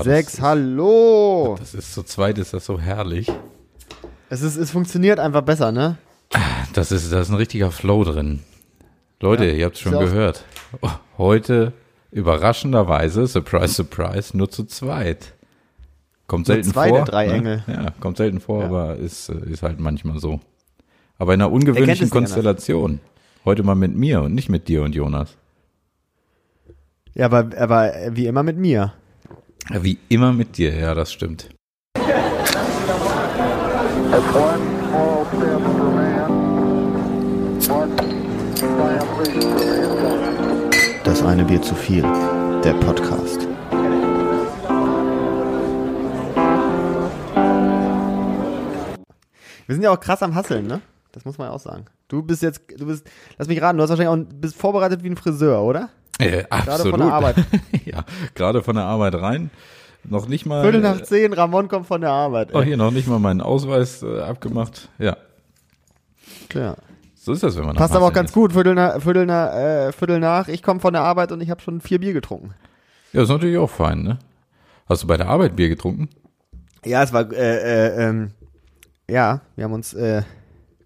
Oh, Sechs, hallo. Das ist zu zweit ist das so herrlich. Es, ist, es funktioniert einfach besser, ne? Das ist, da ist ein richtiger Flow drin. Leute, Ja, ihr habt schon ja auch- gehört. Oh, Heute überraschenderweise, surprise, surprise, nur zu zweit. Kommt selten zwei vor. der drei ne? Engel. Ja, kommt selten vor, Ja. aber ist, ist halt manchmal so. Aber in einer Er ungewöhnlichen es Konstellation. Heute mal mit mir und nicht mit dir und Jonas. Ja, aber, aber wie immer mit mir. Wie immer mit dir, ja, das stimmt. Das eine Bier zu viel. Der Podcast. Wir sind ja auch krass am Hasseln, ne? Das muss man ja auch sagen. Du bist jetzt, du bist, lass mich raten, du hast wahrscheinlich auch, bist vorbereitet wie ein Friseur, oder? Äh, absolut. von der Arbeit. ja, gerade von der Arbeit rein. Noch nicht mal. Viertel nach zehn, Ramon kommt von der Arbeit. Oh, Ey. hier noch nicht mal meinen Ausweis äh, abgemacht. Ja, Ja. so ist das, wenn man Passt aber auch ganz gut, Viertel nach, Viertel nach, äh, Viertel nach, ich komme von der Arbeit und ich habe schon vier Bier getrunken. Ist. Ja, ist natürlich auch fein, ne? Hast du bei der Arbeit Bier getrunken? Ja, es war, äh, äh, ähm, ja, wir haben uns äh,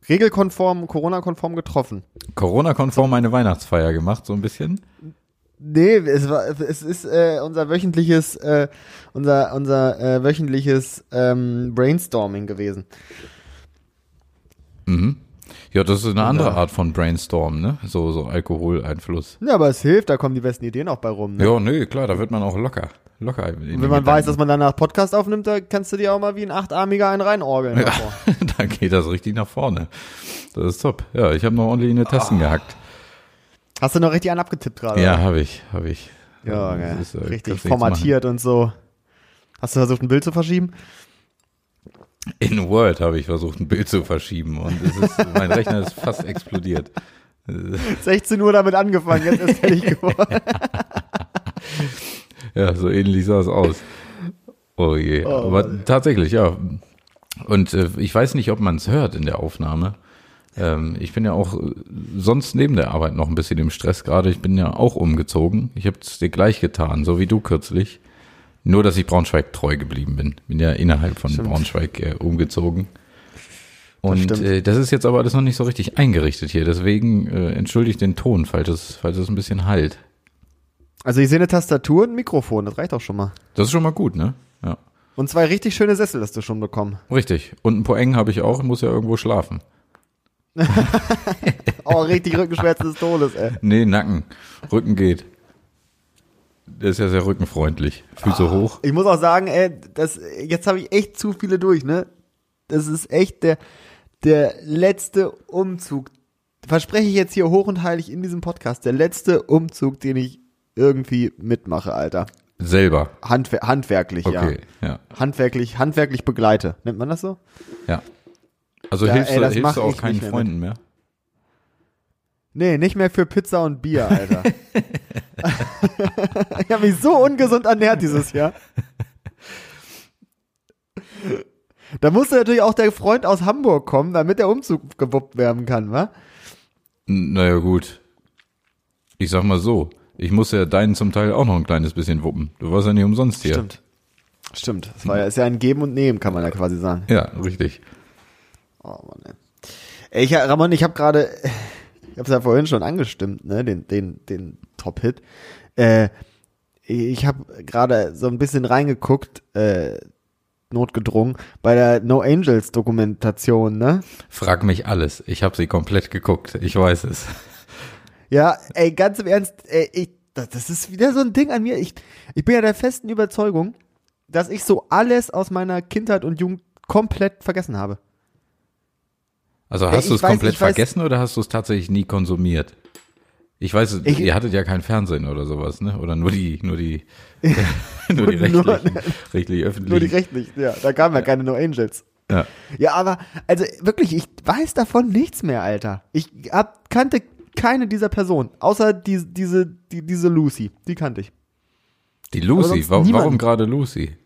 regelkonform, Corona-konform getroffen. Corona-konform eine Weihnachtsfeier gemacht, so ein bisschen. Nee, es war, es ist äh, unser wöchentliches, äh, unser, unser äh, wöchentliches ähm, Brainstorming gewesen. Mhm. Ja, das ist eine andere Ja. Art von Brainstorm, ne? So, so Alkoholeinfluss. Ja, aber es hilft, da kommen die besten Ideen auch bei rum. Ne? Ja, nee, klar, da wird man auch locker. Locker. wenn man weiß, dass man danach Podcast aufnimmt, da kannst du dir auch mal wie ein Achtarmiger einen reinorgeln. Ja, da geht das richtig nach vorne. Das ist top. Ja, ich habe noch ordentlich in die Tasten gehackt. Hast du noch richtig einen abgetippt gerade? Ja, habe ich, habe ich. Ja, geil. ist, äh, richtig formatiert und so. Hast du versucht, ein Bild zu verschieben? In Word habe ich versucht, ein Bild zu verschieben und es ist, mein Rechner ist fast explodiert. 16 Uhr damit angefangen, jetzt ist fertig geworden. Ja, so ähnlich sah es aus. Oh je. Oh, Aber tatsächlich, ja. Und äh, ich weiß nicht, ob man es hört in der Aufnahme. Ähm, ich bin ja auch äh, sonst neben der Arbeit noch ein bisschen im Stress gerade. Ich bin ja auch umgezogen. Ich habe es dir gleich getan, so wie du kürzlich. Nur, dass ich Braunschweig treu geblieben bin. Bin ja innerhalb von Stimmt. Braunschweig äh, umgezogen. Und stimmt. äh, das ist jetzt aber alles noch nicht so richtig eingerichtet hier. Deswegen äh, entschuldigt den Ton, falls es, falls es ein bisschen halt. Also ich sehe eine Tastatur und ein Mikrofon, das reicht auch schon mal. Das ist schon mal gut, ne? Ja. Und zwei richtig schöne Sessel hast du schon bekommen. Richtig. Und ein Poeng habe ich auch, muss ja irgendwo schlafen. Oh, richtig Rückenschmerzen des Todes, ey. Nee, Nacken. Rücken geht. Der ist ja sehr rückenfreundlich. Füße hoch. Ich muss auch sagen, ey, das, jetzt habe ich echt zu viele durch, ne? Das ist echt der, der letzte Umzug. Verspreche ich jetzt hier hoch und heilig in diesem Podcast. Der letzte Umzug, den ich irgendwie mitmache, Alter. Selber. Handwer handwerklich, Okay, ja. ja. Handwerklich, handwerklich begleite. Nennt man das so? Ja. Also Ja, hilfst, ey, du, hilfst du auch keinen mehr Freunden mehr? Nee, nicht mehr für Pizza und Bier, Alter. ich habe mich so ungesund ernährt dieses Jahr. Da musste natürlich auch der Freund aus Hamburg kommen, damit der Umzug gewuppt werden kann, wa? Naja, gut. Ich sag mal so. Ich muss ja deinen zum Teil auch noch ein kleines bisschen wuppen. Du warst ja nicht umsonst hier. Stimmt. Stimmt. Das war ja, ist ja ein Geben und Nehmen, kann man ja quasi sagen. Ja, richtig. Oh Mann, ey. ey ich, Ramon, ich habe gerade, ich habe es ja vorhin schon angestimmt, ne, den, den, den Top-Hit. Äh, ich habe gerade so ein bisschen reingeguckt, äh, notgedrungen, bei der No Angels Dokumentation, ne? Frag mich alles. Ich habe sie komplett geguckt. Ich weiß es. Ja, ey, ganz im Ernst, ey, ich, das, das ist wieder so ein Ding an mir. Ich, ich bin ja der festen Überzeugung, dass ich so alles aus meiner Kindheit und Jugend komplett vergessen habe. Also hast ich du es komplett ich weiß- vergessen oder hast du es tatsächlich nie konsumiert? Ich weiß, Ich- ihr hattet ja kein Fernsehen oder sowas, ne? Oder nur die, nur die, nur die Nur- rechtlichen, rechtlich öffentlichen. Nur die rechtlichen, ja, da kamen ja keine No Angels. Ja. Ja, aber, also wirklich, ich weiß davon nichts mehr, Alter. Ich hab, kannte keine dieser Personen, außer die, diese, die, diese Lucy, die kannte ich. Die Lucy, warum gerade Lucy?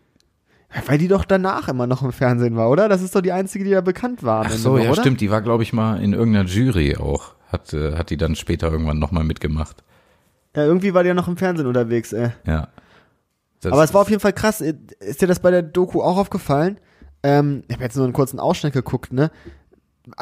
Weil die doch danach immer noch im Fernsehen war, oder? Das ist doch die einzige, die da bekannt war. Ach so, ja oder? stimmt, die war glaube ich mal in irgendeiner Jury auch. Hat, äh, hat die dann später irgendwann nochmal mitgemacht. Ja, irgendwie war die ja noch im Fernsehen unterwegs, ey. Ja. Das Aber es war auf jeden Fall krass. Ist dir das bei der Doku auch aufgefallen? Ähm, ich habe jetzt nur einen kurzen Ausschnitt geguckt, ne?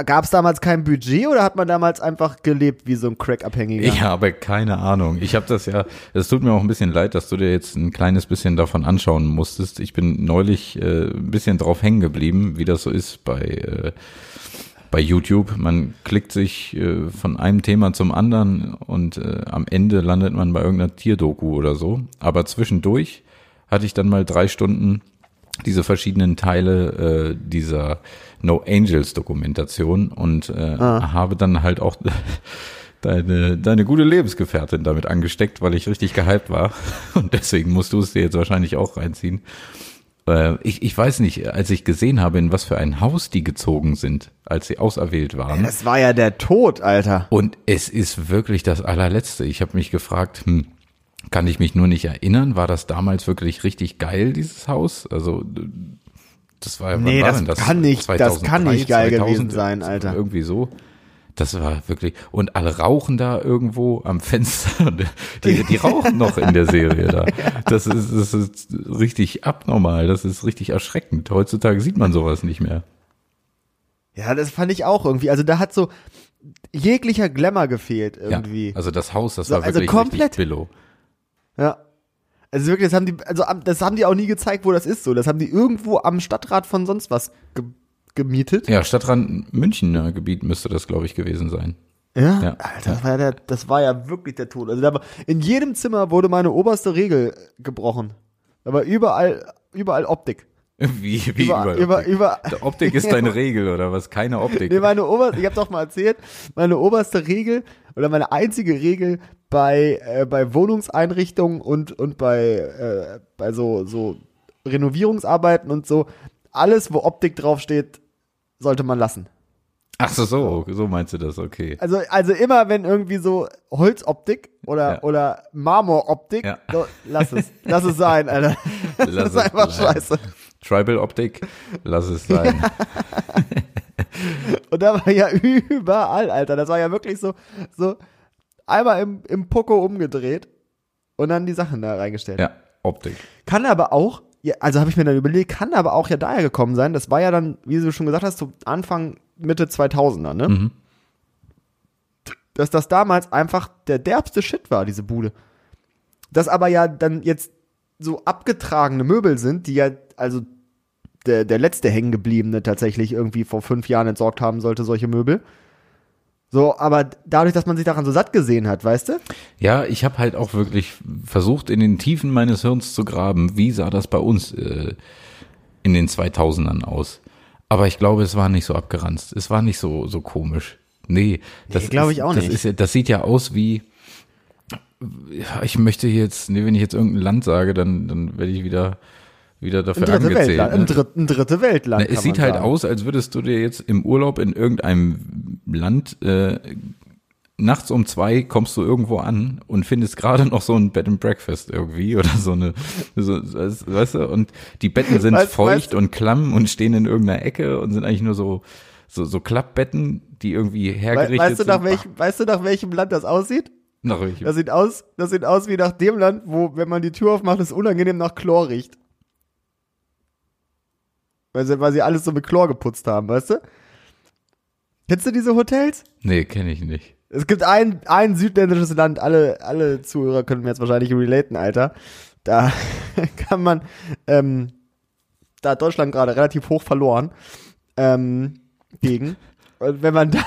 Gab es damals kein Budget oder hat man damals einfach gelebt wie so ein Crack-Abhängiger? Ich habe keine Ahnung. Ich habe das ja, es tut mir auch ein bisschen leid, dass du dir jetzt ein kleines bisschen davon anschauen musstest. Ich bin neulich äh, ein bisschen drauf hängen geblieben, wie das so ist bei, äh, bei YouTube. Man klickt sich äh, von einem Thema zum anderen und äh, am Ende landet man bei irgendeiner Tierdoku oder so. Aber zwischendurch hatte ich dann mal drei Stunden diese verschiedenen Teile äh, dieser No Angels Dokumentation und äh, habe dann halt auch deine, deine gute Lebensgefährtin damit angesteckt, weil ich richtig gehypt war. Und deswegen musst du es dir jetzt wahrscheinlich auch reinziehen. Äh, ich, ich weiß nicht, als ich gesehen habe, in was für ein Haus die gezogen sind, als sie auserwählt waren. Das war ja der Tod, Alter. Und es ist wirklich das allerletzte. Ich habe mich gefragt, hm, kann ich mich nur nicht erinnern, war das damals wirklich richtig geil, dieses Haus? Also das war ja, Nee, war das kann nicht- das kann nicht geil gewesen sein, das Alter. Irgendwie so. Das war wirklich, und alle rauchen da irgendwo am Fenster. Die, die rauchen noch in der Serie da. Das ist, das ist richtig abnormal. Das ist richtig erschreckend. Heutzutage sieht man sowas nicht mehr. Ja, das fand ich auch irgendwie. Also da hat so jeglicher Glamour gefehlt irgendwie. Ja, also das Haus, das So, war also wirklich komplett- richtig Billo. Ja. Also wirklich, das haben die, also das haben die auch nie gezeigt, wo das ist. So, das haben die irgendwo am Stadtrat von sonst was ge gemietet. Ja, Stadtrand Münchner Gebiet müsste das, glaube ich, gewesen sein. Ja. Ja. Alter, das war ja, der, das war ja wirklich der Tod. Also da war, in jedem Zimmer wurde meine oberste Regel gebrochen. Da war überall, überall Optik. Wie, wie Über- über, über- Optik? über- Optik ist deine Regel oder was? Keine Optik. Nee, meine oberste, ich habe doch mal erzählt, meine oberste Regel oder meine einzige Regel bei, äh, bei Wohnungseinrichtungen und, und bei, äh, bei so, so Renovierungsarbeiten und so, alles, wo Optik draufsteht, sollte man lassen. Ach so, so, so meinst du das, okay. Also, also immer, wenn irgendwie so Holzoptik oder, Ja. oder Marmoroptik, Ja. so, lass es, lass es sein, Alter. Das Lass ist es einfach bleiben. scheiße. Tribal Optik, lass es sein. Und da war ja überall, Alter. Das war ja wirklich so, so einmal im, im Poco umgedreht und dann die Sachen da reingestellt. Ja, Optik. Kann aber auch, ja, also habe ich mir dann überlegt, kann aber auch ja daher gekommen sein. Das war ja dann, wie du schon gesagt hast, so Anfang, Mitte 2000er, ne? Mhm. Dass das damals einfach der derbste Shit war, diese Bude. Das aber ja dann jetzt so abgetragene Möbel sind, die ja, also der, der letzte Hängengebliebene tatsächlich irgendwie vor fünf Jahren entsorgt haben sollte, solche Möbel. So, aber dadurch, dass man sich daran so satt gesehen hat, weißt du? Ja, ich habe halt auch wirklich versucht, in den Tiefen meines Hirns zu graben, wie sah das bei uns äh, in den 2000ern aus. Aber ich glaube, es war nicht so abgeranzt. Es war nicht so, so komisch. Nee, das glaube ist- ich auch das nicht. Ist, das sieht ja aus wie, ich möchte jetzt, nee, wenn ich jetzt irgendein Land sage, dann, dann werde ich wieder, wieder dafür dritte angezählt. Weltland. ne? Ein, dritt, ein dritte Weltland. Na, es sieht halt sagen. aus, als würdest du dir jetzt im Urlaub in irgendeinem Land äh, nachts um zwei kommst du irgendwo an und findest gerade noch so ein Bed and Breakfast irgendwie oder so eine, so, weißt du, und die Betten sind Weißt- feucht weißt- und klamm und stehen in irgendeiner Ecke und sind eigentlich nur so so, so Klappbetten, die irgendwie hergerichtet weißt, du nach sind. welchem, weißt du, nach welchem Land das aussieht? Nach welchem? Das sieht aus, das sieht aus wie nach dem Land, wo, wenn man die Tür aufmacht, es unangenehm nach Chlor riecht. Weil sie, weil sie alles so mit Chlor geputzt haben, weißt du? Kennst du diese Hotels? Nee, kenne ich nicht. Es gibt ein, ein südländisches Land, alle, alle Zuhörer können mir jetzt wahrscheinlich relaten, Alter. Da kann man, ähm, da hat Deutschland gerade relativ hoch verloren, ähm, gegen. Und wenn man da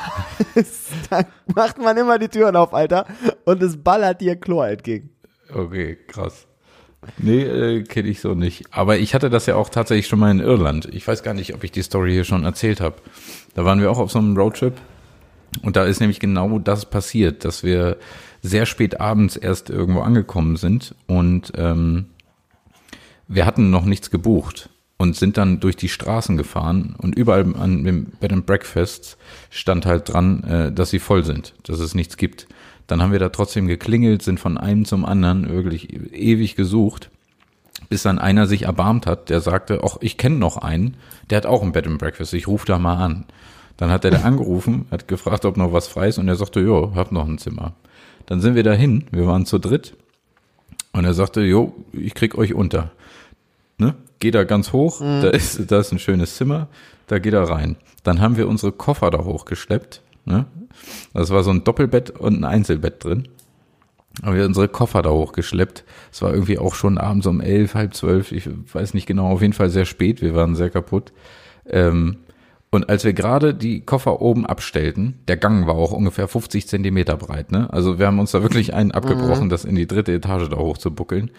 ist, dann macht man immer die Türen auf, Alter, und es ballert dir Chlor entgegen. Okay, krass. Nee, äh, kenne ich so nicht. Aber ich hatte das ja auch tatsächlich schon mal in Irland. Ich weiß gar nicht, ob ich die Story hier schon erzählt habe. Da waren wir auch auf so einem Roadtrip. Und da ist nämlich genau das passiert, dass wir sehr spät abends erst irgendwo angekommen sind und ähm, wir hatten noch nichts gebucht und sind dann durch die Straßen gefahren und überall an dem Bed and Breakfast stand halt dran, äh, dass sie voll sind, dass es nichts gibt. Dann haben wir da trotzdem geklingelt, sind von einem zum anderen wirklich ewig gesucht, bis dann einer sich erbarmt hat, der sagte, ach, ich kenne noch einen, der hat auch ein Bed and Breakfast, ich rufe da mal an. Dann hat er da angerufen, hat gefragt, ob noch was frei ist und er sagte, ja, hab noch ein Zimmer. Dann sind wir dahin, wir waren zu dritt Und er sagte, jo, ich krieg euch unter. Ne? Geh da ganz hoch, da, ist, da ist ein schönes Zimmer, da geht er rein. Dann haben wir unsere Koffer da hochgeschleppt. Ne? Das war so ein Doppelbett und ein Einzelbett drin. Haben wir unsere Koffer da hochgeschleppt. Es war irgendwie auch schon abends um elf, halb zwölf, ich weiß nicht genau, auf jeden Fall sehr spät, wir waren sehr kaputt. Ähm, und als wir gerade die Koffer oben abstellten, der Gang war auch ungefähr 50 Zentimeter breit, ne? Also wir haben uns da wirklich einen abgebrochen, das in die dritte Etage da hoch zu buckeln.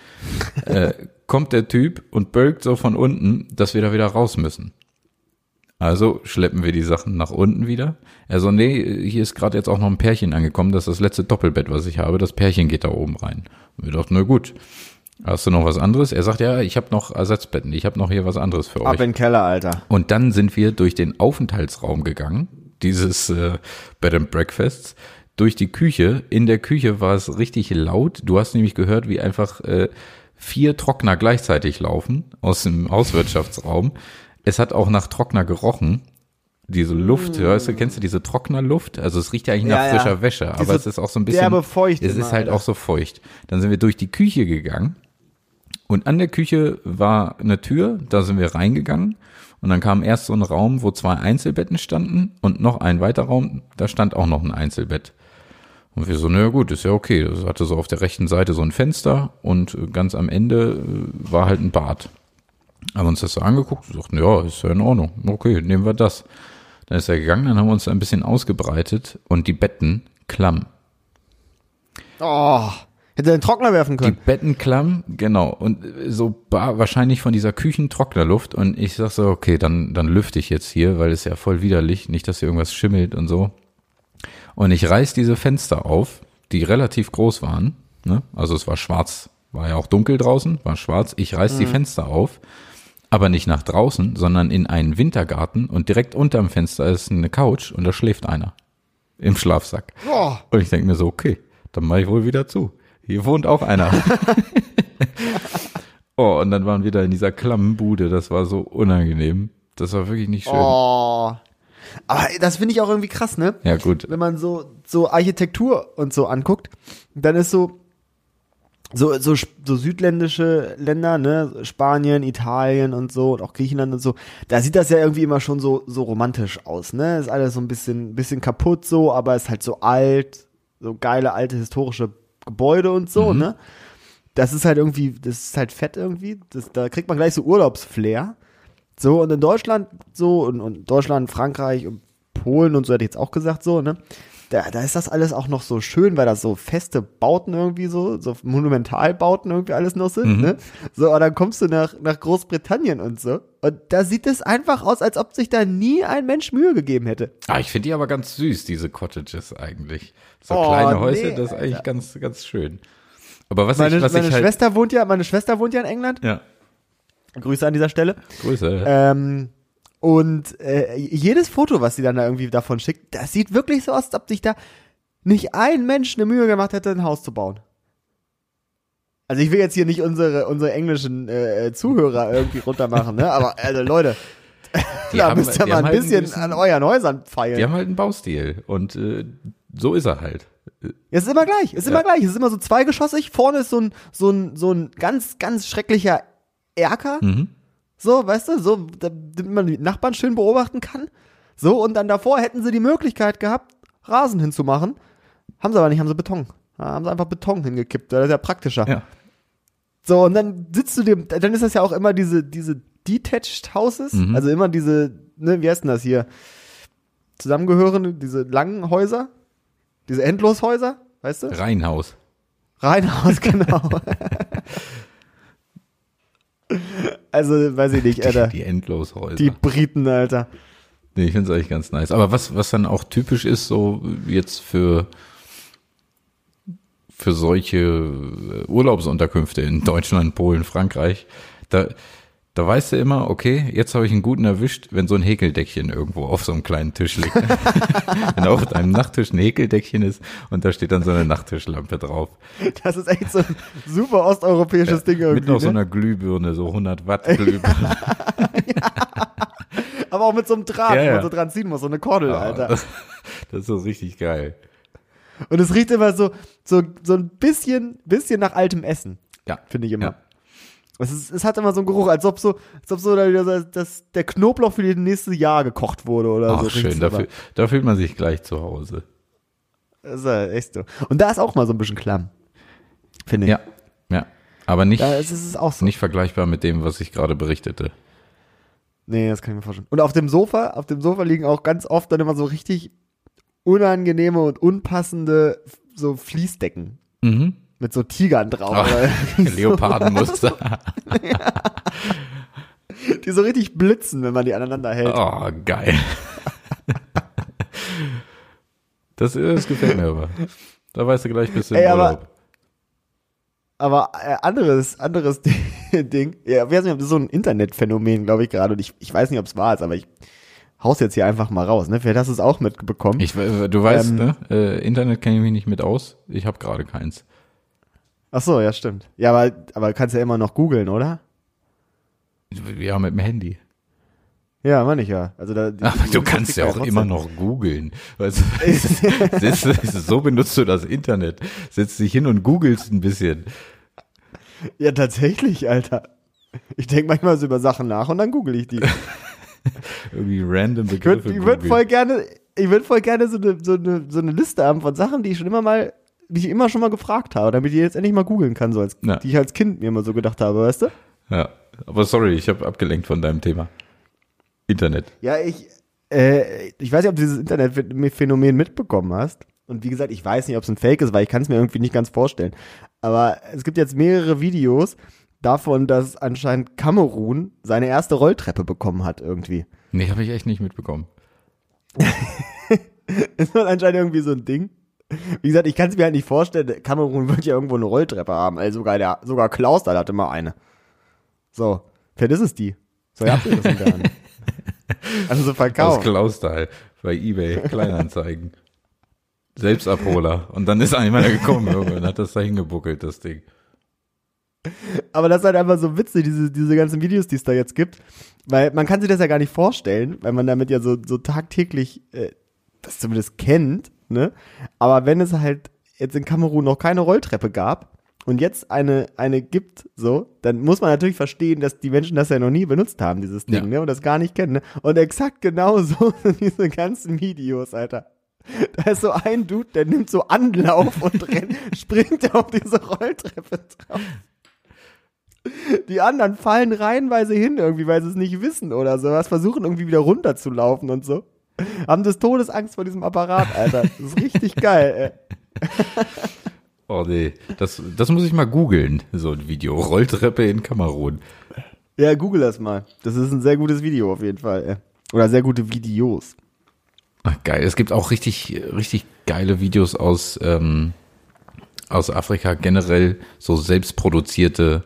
äh, kommt der Typ und bölkt so von unten, dass wir da wieder raus müssen. Also schleppen wir die Sachen nach unten wieder. Er so, nee, hier ist gerade jetzt auch noch ein Pärchen angekommen, das ist das letzte Doppelbett, was ich habe. Das Pärchen geht da oben rein. Und wir dachten, na gut, hast du noch was anderes? Er sagt, ja, ich habe noch Ersatzbetten, ich habe noch hier was anderes für Ab euch. in den Keller, Alter. Und dann sind wir durch den Aufenthaltsraum gegangen, dieses äh, Bed and Breakfasts, durch die Küche. In der Küche war es richtig laut. Du hast nämlich gehört, wie einfach äh, vier Trockner gleichzeitig laufen aus dem Hauswirtschaftsraum. Es hat auch nach Trockner gerochen. Diese Luft, weißt du, kennst du diese Trocknerluft? Also es riecht ja eigentlich nach Ja, ja. frischer Wäsche, aber Diese es ist auch so ein bisschen, derbe feucht es ist halt Alter. auch so feucht. Dann sind wir durch die Küche gegangen und an der Küche war eine Tür, da sind wir reingegangen. Und dann kam erst so ein Raum, wo zwei Einzelbetten standen und noch ein weiterer Raum, da stand auch noch ein Einzelbett. Und wir so, naja gut, ist ja okay. Das hatte so auf der rechten Seite so ein Fenster und ganz am Ende äh, war halt ein Bad. Haben uns das so angeguckt und sagten, ja, ist ja in Ordnung. Okay, nehmen wir das. Dann ist er gegangen, dann haben wir uns ein bisschen ausgebreitet und die Betten klamm. Oh, hätte den Trockner werfen Die können. Betten klamm, genau. Und so wahrscheinlich von dieser Küchentrocknerluft. Und ich sag so, okay, dann, dann lüfte ich jetzt hier, weil es ja voll widerlich. Nicht, dass hier irgendwas schimmelt und so. Und ich reiß diese Fenster auf, die relativ groß waren. Ne? Also es war schwarz, war ja auch dunkel draußen, war schwarz. Ich reiß die Fenster auf, aber nicht nach draußen, sondern in einen Wintergarten. Und direkt unterm Fenster ist eine Couch und da schläft einer. Im Schlafsack. Oh, Und ich denke mir so, okay, dann mache ich wohl wieder zu. Hier wohnt auch einer. oh, und dann waren wir da in dieser klammen Bude. Das war so unangenehm. Das war wirklich nicht schön. oh. Aber das finde ich auch irgendwie krass, ne? Ja, gut. Wenn man so, so Architektur und so anguckt, dann ist so, so, so, so südländische Länder, ne, Spanien, Italien und so, und auch Griechenland und so, da sieht das ja irgendwie immer schon so, so romantisch aus, ne? Ist alles so ein bisschen, bisschen kaputt so, aber ist halt so alt, so geile alte historische Gebäude und so, ne? Das ist halt irgendwie, das ist halt fett irgendwie, das, da kriegt man gleich so Urlaubsflair. So, und in Deutschland so, und, und Deutschland, Frankreich und Polen und so hätte ich jetzt auch gesagt, so, ne? Da, da ist das alles auch noch so schön, weil das so feste Bauten irgendwie so, so Monumentalbauten irgendwie alles noch sind, ne? So, aber dann kommst du nach, nach Großbritannien und so. Und da sieht es einfach aus, als ob sich da nie ein Mensch Mühe gegeben hätte. Ah, ich finde die aber ganz süß, diese Cottages eigentlich. So Oh, kleine Häuser, nee, das ist eigentlich ganz, ganz schön. Aber was Meine, ich, was meine ich halt, Schwester wohnt ja, meine Schwester wohnt ja in England. ja, Grüße an dieser Stelle. Grüße. Ähm, und äh, jedes Foto, was sie dann da irgendwie davon schickt, das sieht wirklich so aus, als ob sich da nicht ein Mensch eine Mühe gemacht hätte, ein Haus zu bauen. Also ich will jetzt hier nicht unsere, unsere englischen äh, Zuhörer irgendwie runtermachen, ne? Aber also Leute, da haben- müsst ihr mal haben ein halt ein bisschen bisschen- an euren Häusern feilen. die haben halt einen Baustil und äh, so ist er halt. Es ist immer gleich, es ist immer gleich. Es ist immer so zweigeschossig. Vorne ist so ein, so ein, so ein ganz, ganz schrecklicher Erker. Mhm. So, weißt du, so, da- damit man die Nachbarn schön beobachten kann. So, und dann davor hätten sie die Möglichkeit gehabt, Rasen hinzumachen. Haben sie aber nicht, haben sie Beton. Da haben sie einfach Beton hingekippt. Das ist ja praktischer. Ja. So, und dann sitzt du dem, dann ist das ja auch immer diese, diese Detached Houses. Mhm. Also immer diese, ne, wie heißt denn das hier? Zusammengehörende, diese langen Häuser. Diese Endloshäuser, weißt du? Reihenhaus. Reihenhaus, genau. Also, weiß ich nicht, Alter. Die Endloshäuser. Die Briten, Alter. Nee, ich finde es eigentlich ganz nice. Aber was, was dann auch typisch ist, so jetzt für, für solche äh, Urlaubsunterkünfte in Deutschland, Polen, Frankreich, da, da weißt du immer, okay, jetzt habe ich einen guten erwischt, wenn so ein Häkeldeckchen irgendwo auf so einem kleinen Tisch liegt. wenn auf deinem Nachttisch ein Häkeldeckchen ist und da steht dann so eine Nachttischlampe drauf. Das ist echt so ein super osteuropäisches Ding irgendwie. Mit noch so ne? einer Glühbirne, so 100 Watt Glühbirne. Aber auch mit so einem Draht, Ja, wo ja. man so dran ziehen muss, so eine Kordel, Ja, Alter. das, das ist so richtig geil. Und es riecht immer so, so, so ein bisschen, bisschen nach altem Essen. Ja. Finde ich immer. Ja. Es, ist, es hat immer so einen Geruch, als ob so, als ob so da wieder so, dass der Knoblauch für das nächste Jahr gekocht wurde oder Ach, so. schön, da, fühl- da fühlt man sich gleich zu Hause. Das ist echt so. Und da ist auch mal so ein bisschen klamm. Finde ich. Ja, ja. Aber nicht, ist es auch so. nicht vergleichbar mit dem, was ich gerade berichtete. Nee, das kann ich mir vorstellen. Und auf dem Sofa, auf dem Sofa liegen auch ganz oft dann immer so richtig unangenehme und unpassende so Fließdecken Mhm. Mit so Tigern drauf. So. Leopardenmuster. Die so richtig blitzen, wenn man die aneinander hält. Oh, geil. Das, das gefällt mir aber. Da weißt du gleich bist du im Ey, aber- Urlaub. Aber äh, anderes, anderes Ding, ja, ich weiß nicht, ob das ist so ein Internetphänomen, glaube ich, gerade. Und ich, ich weiß nicht, ob es wahr ist, aber ich hau's jetzt hier einfach mal raus, ne? Vielleicht hast du es auch mitbekommen. Ich, we- du weißt, Ähm, ne? Äh, Internet kenne ich mich nicht mit aus. Ich habe gerade keins. Ach so, ja, stimmt. Ja, aber, aber kannst ja immer noch googeln, oder? Ja, mit dem Handy. Ja, meine ich ja. Also da, die- Aber die du kannst ja auch immer noch googeln. Weißt du, sitzt, so benutzt du das Internet. Setzt dich hin und googelst ein bisschen. Ja, tatsächlich, Alter. Ich denke manchmal so über Sachen nach und dann google ich die. Irgendwie random Ich Begriffe würde würd voll gerne, ich würde voll gerne so eine, so, eine, so eine Liste haben von Sachen, die ich schon immer mal, die ich immer schon mal gefragt habe, damit ich jetzt endlich mal googeln kann, so als, Ja. die ich als Kind mir immer so gedacht habe, weißt du? Ja, aber sorry, ich habe abgelenkt von deinem Thema. Internet. Ja, ich, äh, ich weiß nicht, ob du dieses Internetphänomen mitbekommen hast. Und wie gesagt, ich weiß nicht, ob es ein Fake ist, weil ich kann es mir irgendwie nicht ganz vorstellen. Aber es gibt jetzt mehrere Videos davon, dass anscheinend Kamerun seine erste Rolltreppe bekommen hat irgendwie. Nee, habe ich echt nicht mitbekommen. Ist das anscheinend irgendwie so ein Ding? Wie gesagt, ich kann es mir halt nicht vorstellen. Kamerun wird ja irgendwo eine Rolltreppe haben. Also sogar, der, sogar Klaus da hatte mal eine. So, vielleicht ist es die. So, ihr habt ihr das dann. Also so Aus verkauft. Klausthal bei Ebay, Kleinanzeigen. Selbstabholer. Und dann ist einer gekommen irgendwann, hat das da hingebuckelt, das Ding. Aber das ist halt einfach so witzig, diese, diese ganzen Videos, die es da jetzt gibt. Weil man kann sich das ja gar nicht vorstellen, weil man damit ja so, so tagtäglich äh, das zumindest kennt, ne? Aber wenn es halt jetzt in Kamerun noch keine Rolltreppe gab und jetzt eine, eine gibt, so, dann muss man natürlich verstehen, dass die Menschen das ja noch nie benutzt haben, dieses Ding, Ja. ne? Und das gar nicht kennen, ne? Und exakt genau so sind diese ganzen Videos, Alter. Da ist so ein Dude, der nimmt so Anlauf und rennt, springt auf diese Rolltreppe drauf. Die anderen fallen reihenweise hin irgendwie, weil sie es nicht wissen oder sowas, versuchen irgendwie wieder runterzulaufen und so. Haben des Todes Angst vor diesem Apparat, Alter. Das ist richtig geil, ey. Oh nee, das, das muss ich mal googeln, so ein Video. Rolltreppe in Kamerun. Ja, google das mal. Das ist ein sehr gutes Video auf jeden Fall, ey. Oder sehr gute Videos. Ach, geil. Es gibt auch richtig, richtig geile Videos aus, ähm, aus Afrika, generell so selbstproduzierte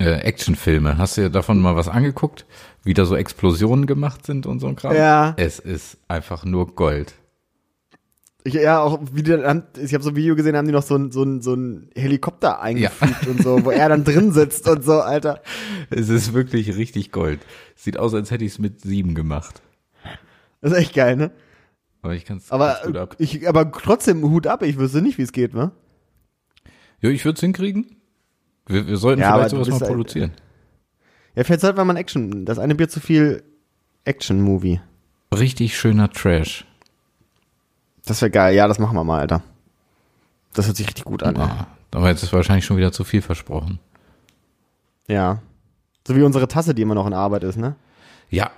äh, Actionfilme. Hast du dir davon mal was angeguckt? Wie da so Explosionen gemacht sind und so ein Kram? Ja. Es ist einfach nur Gold. Ich, ja, auch wie die ich habe so ein Video gesehen, haben die noch so ein, so ein, so ein Helikopter eingefügt und so, wo er dann drin sitzt und so, Alter. Es ist wirklich richtig Gold. Sieht aus, als hätte ich es mit sieben gemacht. Das ist echt geil, ne? Aber ich kann es Aber, gut ab. ich, aber trotzdem Hut ab, ich wüsste nicht, wie es geht, ne? Ja, ich würde es hinkriegen. Wir, wir sollten Ja, vielleicht sowas mal halt- produzieren. Ja, vielleicht sollte man mal ein Action, das eine Bier zu viel Action-Movie. Richtig schöner Trash. Das wäre geil, ja, das machen wir mal, Alter. Das hört sich richtig gut an. Ah, aber jetzt ist wahrscheinlich schon wieder zu viel versprochen. Ja. So wie unsere Tasse, die immer noch in Arbeit ist, ne? Ja,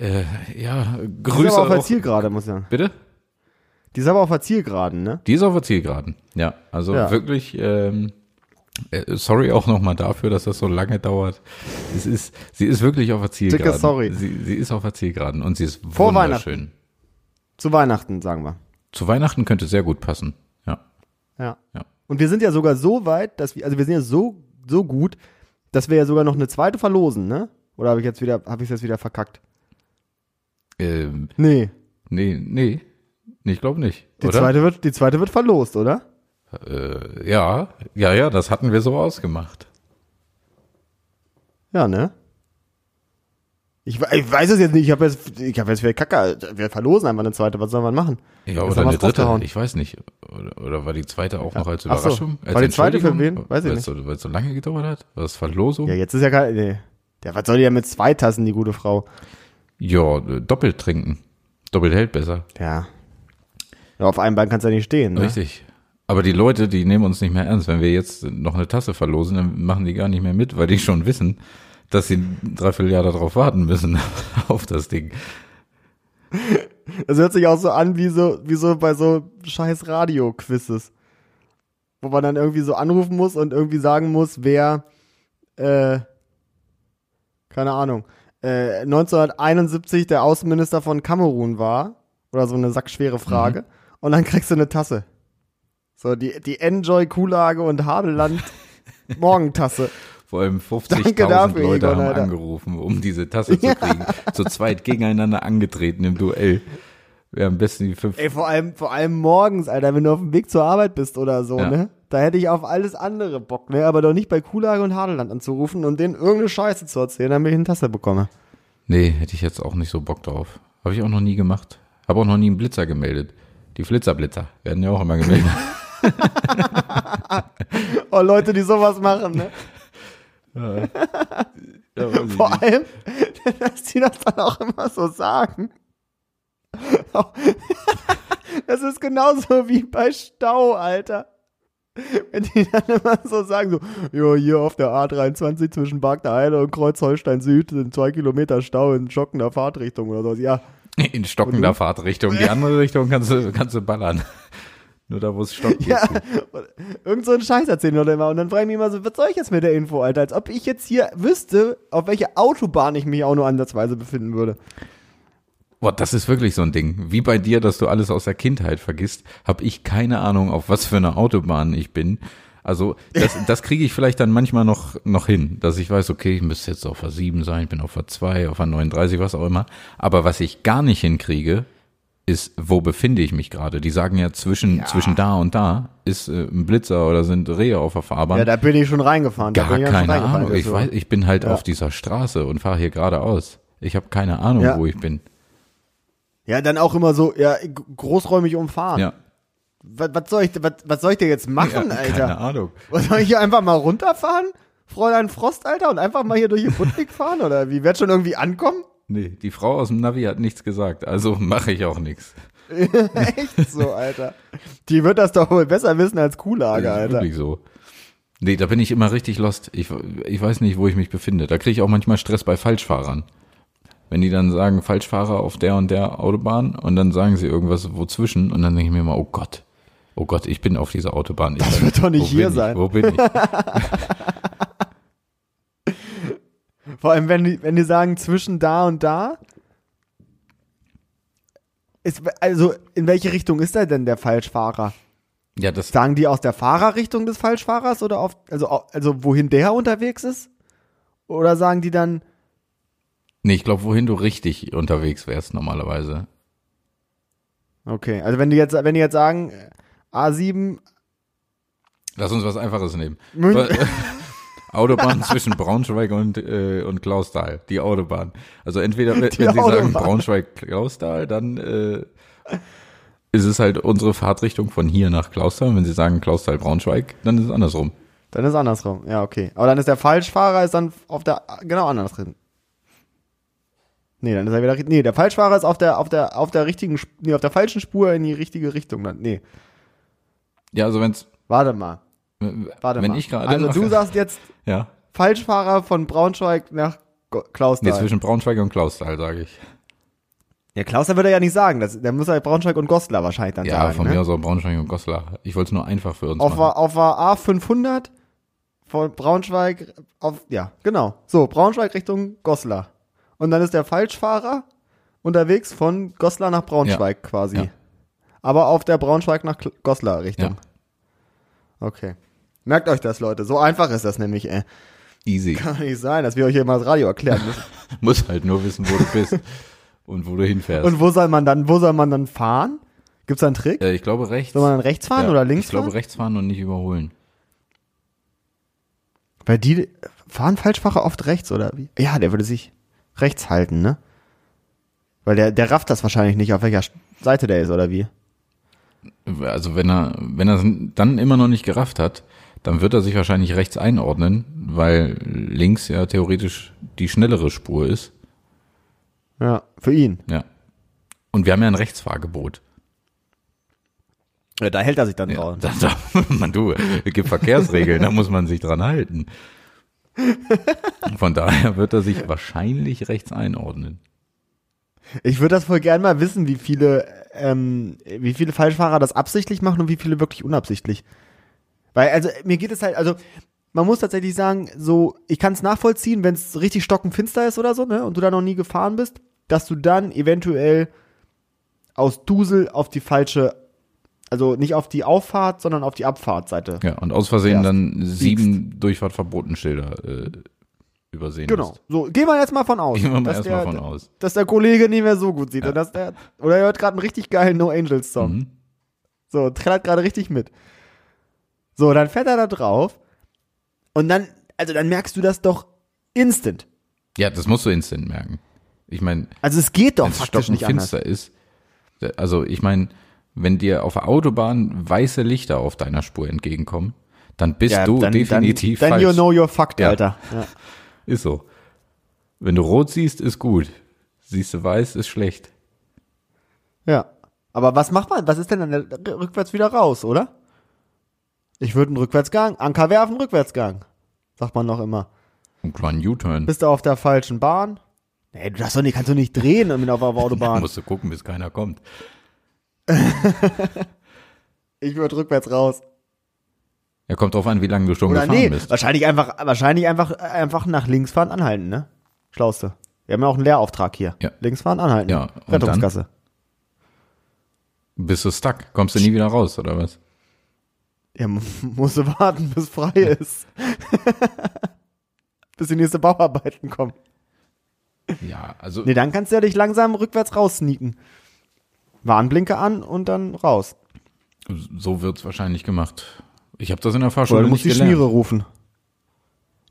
äh, ja, Die ist Grüße aber auf der auch. Zielgerade, muss ich sagen. Bitte? Die ist aber auf der Zielgeraden, ne? Die ist auf der Zielgeraden. Ja, also Ja. wirklich, ähm, äh, sorry auch nochmal dafür, dass das so lange dauert. Es ist, sie ist wirklich auf der Zielgeraden. sorry. Sie, sie ist auf der Zielgeraden und sie ist Vor wunderschön. Zu Weihnachten, sagen wir. Zu Weihnachten könnte sehr gut passen. Ja, Ja. ja. Und wir sind ja sogar so weit, dass wir, also wir sind ja so, so gut, dass wir ja sogar noch eine zweite verlosen, ne? Oder habe ich jetzt wieder, habe ich jetzt wieder verkackt? Ähm, Nee. nee, nee, nee, ich glaube nicht. Die oder? zweite wird, die zweite wird verlost, oder? Äh, ja, ja, ja, das hatten wir so ausgemacht. Ja, ne? Ich, ich weiß es jetzt nicht, ich habe jetzt, ich habe jetzt für Kacke, wir verlosen einfach eine zweite, was soll man machen? Ja, Jetzt oder eine dritte, ich weiß nicht. Oder, oder war die zweite auch noch als Ach so. Überraschung? Als War die zweite für wen? Weiß ich Weil es So, weil es so lange gedauert hat? War es Verlosung? Ja, Ja, jetzt ist ja kein, nee. Der, was soll die ja mit zwei Tassen, die gute Frau? äh, doppelt trinken. Doppelt hält besser. Ja. ja auf einem Bein kannst du ja nicht stehen, ne? Richtig. Aber die Leute, die nehmen uns nicht mehr ernst. Wenn wir jetzt noch eine Tasse verlosen, dann machen die gar nicht mehr mit, weil die schon wissen, dass sie ein Dreivierteljahr darauf warten müssen auf das Ding. Das hört sich auch so an wie so, wie so bei so scheiß Radio-Quizzes. Wo man dann irgendwie so anrufen muss und irgendwie sagen muss, wer, äh, keine Ahnung, äh, 1971 der Außenminister von Kamerun war. Oder so eine sackschwere Frage. Und dann kriegst du eine Tasse. So, die, die Enjoy Kuhlage und Hadeland Morgentasse. Vor allem Danke 50.000 dafür, Leute Egon, haben Alter. angerufen, um diese Tasse zu kriegen. Zu zweit gegeneinander angetreten im Duell. Wer am besten die fünf. Ey, vor allem, vor allem morgens, Alter, wenn du auf dem Weg zur Arbeit bist oder so, Ja. ne? Da hätte ich auf alles andere Bock, ne? Aber doch nicht bei Kuhlage und Hadeland anzurufen und denen irgendeine Scheiße zu erzählen, damit ich eine Tasse bekomme. Nee, hätte ich jetzt auch nicht so Bock drauf. Habe ich auch noch nie gemacht. Habe auch noch nie einen Blitzer gemeldet. Die Flitzerblitzer werden ja auch immer gemeldet. Oh, Leute, die sowas machen, ne? Ja, ich Vor nicht. allem, dass die das dann auch immer so sagen. Das ist genauso wie bei Stau, Alter. Wenn die dann immer so sagen, so, jo, hier auf der A23 zwischen Bargter Heide und Kreuz Holstein Süd sind zwei Kilometer Stau in schockender Fahrtrichtung oder so. Ja, In stockender Fahrtrichtung. Die andere Richtung kannst du, kannst du ballern. Nur da, wo es stockt. Ja, irgend so einen Scheiß erzählen oder immer. Und dann frage ich mich immer so, was soll ich jetzt mit der Info, Alter? Als ob ich jetzt hier wüsste, auf welche Autobahn ich mich auch nur ansatzweise befinden würde. Boah, das ist wirklich so ein Ding. Wie bei dir, dass du alles aus der Kindheit vergisst, habe ich keine Ahnung, auf was für eine Autobahn ich bin. Also das, das kriege ich vielleicht dann manchmal noch, noch hin, dass ich weiß, okay, ich müsste jetzt auf der 7 sein, ich bin auf der 2, auf der 39, was auch immer. Aber was ich gar nicht hinkriege, ist, wo befinde ich mich gerade? Die sagen ja zwischen, zwischen da und da ist äh, ein Blitzer oder sind Rehe auf der Fahrbahn. Ja, da bin ich schon reingefahren. da Gar bin ich ja schon keine reingefahren, Ahnung. Ich so. weiß, ich bin halt Ja. auf dieser Straße und fahre hier geradeaus. Ich habe keine Ahnung, Ja. wo ich bin. Ja, dann auch immer so, ja, großräumig umfahren. Ja. Was, was, soll ich, was, was soll ich denn jetzt machen, ja Keine Alter? Ahnung. Was soll ich hier einfach mal runterfahren? Fräulein Frost, Alter, und einfach mal hier durch den Budwig fahren? Oder wie? Wird schon irgendwie ankommen? Nee, die Frau aus dem Navi hat nichts gesagt, also mache ich auch nichts. Echt so, Alter. Die wird das doch wohl besser wissen als Kuhlage, Das ist Alter. wirklich so. Nee, da bin ich immer richtig lost. Ich, ich weiß nicht, wo ich mich befinde. Da kriege ich auch manchmal Stress bei Falschfahrern. Wenn die dann sagen, Falschfahrer auf der und der Autobahn und dann sagen sie irgendwas wozwischen und dann denke ich mir immer, oh Gott, oh Gott, ich bin auf dieser Autobahn. Ich, Das wird doch nicht hier sein. Ich? Wo bin ich? Vor allem, wenn die, wenn die sagen, zwischen da und da. Ist, also, in welche Richtung ist er denn der Falschfahrer? Ja, das, Sagen die aus der Fahrerrichtung des Falschfahrers oder auf, also, also wohin der unterwegs ist? Oder sagen die dann, nee, ich glaube, wohin du richtig unterwegs wärst normalerweise. okay, also wenn die jetzt, wenn die jetzt sagen, äh, A7, Lass uns was Einfaches nehmen. München, Autobahn zwischen Braunschweig und, äh, und Klausthal, die Autobahn. Also entweder, wenn, wenn Sie sagen Braunschweig-Klausthal, dann äh, ist es halt unsere Fahrtrichtung von hier nach Klausthal. Wenn Sie sagen Klausthal-Braunschweig, dann ist es andersrum. dann ist andersrum, ja, okay. Aber dann ist der Falschfahrer ist dann auf der, genau andersrum. Nee, dann ist er wieder, nee, der Falschfahrer ist auf der, auf der, auf der richtigen, nee, auf der falschen Spur in die richtige Richtung dann, nee. Ja, also wenn's, Warte mal, warte wenn mal. ich gerade, also du sagst jetzt ja, Falschfahrer von Braunschweig nach Go- nee, Klausthal. zwischen Braunschweig und Klausthal, sage ich. ja, Klausthal würde er ja nicht sagen, das, der muss halt Braunschweig und Goslar wahrscheinlich dann Ja, sagen. von ne? mir aus auch Braunschweig und Goslar. Ich wollte es nur einfach für uns auf, machen. der- auf der A500 von Braunschweig auf, ja, genau. So, Braunschweig Richtung Goslar. Und dann ist der Falschfahrer unterwegs von Goslar nach Braunschweig quasi. Ja. Aber auf der Braunschweig nach Goslar Richtung. Ja. Okay. Merkt euch das, Leute. So einfach ist das nämlich, ey. Easy. Kann nicht sein, dass wir euch hier mal das Radio erklären müssen. Muss halt nur wissen, wo du bist und wo du hinfährst. Und wo soll man dann, wo soll man dann fahren? Gibt's da einen Trick? äh, ich glaube rechts. Soll man dann rechts fahren Ja, oder links Ich glaube fahren? rechts fahren und nicht überholen. Weil die fahren Falschfahrer oft rechts, oder wie? Ja, der würde sich. rechts halten, ne? Weil der, der rafft das wahrscheinlich nicht, auf welcher Seite der ist, oder wie? Also wenn er, wenn er dann immer noch nicht gerafft hat, dann wird er sich wahrscheinlich rechts einordnen, weil links ja theoretisch die schnellere Spur ist. Ja, für ihn. Ja. Und wir haben ja ein Rechtsfahrgebot. Ja, da hält er sich dann Ja, drauf. da, da, man, du, es gibt Verkehrsregeln, da muss man sich dran halten. Von daher wird er sich wahrscheinlich rechts einordnen. Ich würde das voll gern mal wissen, wie viele, ähm, wie viele Falschfahrer das absichtlich machen und wie viele wirklich unabsichtlich. Weil, also, mir geht es halt, also, man muss tatsächlich sagen, so, ich kann es nachvollziehen, wenn es richtig stockenfinster ist oder so, ne, und du da noch nie gefahren bist, dass du dann eventuell aus Dusel auf die falsche, also nicht auf die Auffahrt, sondern auf die Abfahrtseite. Ja, und aus Versehen dann sieben Durchfahrtverbotenschilder äh, übersehen Genau. musst. So, gehen wir jetzt mal von aus. Gehen wir mal dass erstmal der- von aus. Dass der Kollege nicht mehr so gut sieht. Und dass der, oder er hört gerade einen richtig geilen No Angels Song. Mhm. So, trällert gerade richtig mit. So, dann fährt er da drauf. Und dann, also dann merkst du das doch instant. Ja, das musst du instant merken. Ich meine, Also es geht doch wenn es faktisch nicht anders. stockenfinster ist, äh, also ich meine, wenn dir auf der Autobahn weiße Lichter auf deiner Spur entgegenkommen, dann bist du definitiv dann, dann falsch. you know you're fucked, Ja. Alter. Ja. Ist so. Wenn du rot siehst, ist gut. Siehst du weiß, ist schlecht. ja. Aber was macht man? Was ist denn dann rückwärts wieder raus, oder? Ich würde einen Rückwärtsgang, Anker werfen, Rückwärtsgang. Sagt man noch immer. Ein kleinen U-Turn. Bist du auf der falschen Bahn? Nee, du darfst doch nicht, kannst du nicht drehen auf der Autobahn. musst du gucken, bis keiner kommt. Ich würde rückwärts raus. Ja, kommt drauf an, wie lange du schon Oder gefahren nee, bist. wahrscheinlich einfach, wahrscheinlich einfach, einfach nach links fahren, anhalten, ne? Schlauste. Wir haben ja auch einen Lehrauftrag hier. Ja. Links fahren, anhalten. Ja, und Rettungsgasse. Bist du stuck? Kommst du nie wieder raus, oder was? Ja, mu- musst du warten, bis frei ist. bis die nächste Bauarbeiten kommen. Ja, also Nee, dann kannst du ja dich langsam rückwärts raus sneaken. Warnblinker an und dann raus. so wird's wahrscheinlich gemacht. Ich habe das in der Oder Fahrschule du musst nicht die gelernt. Schmiere rufen.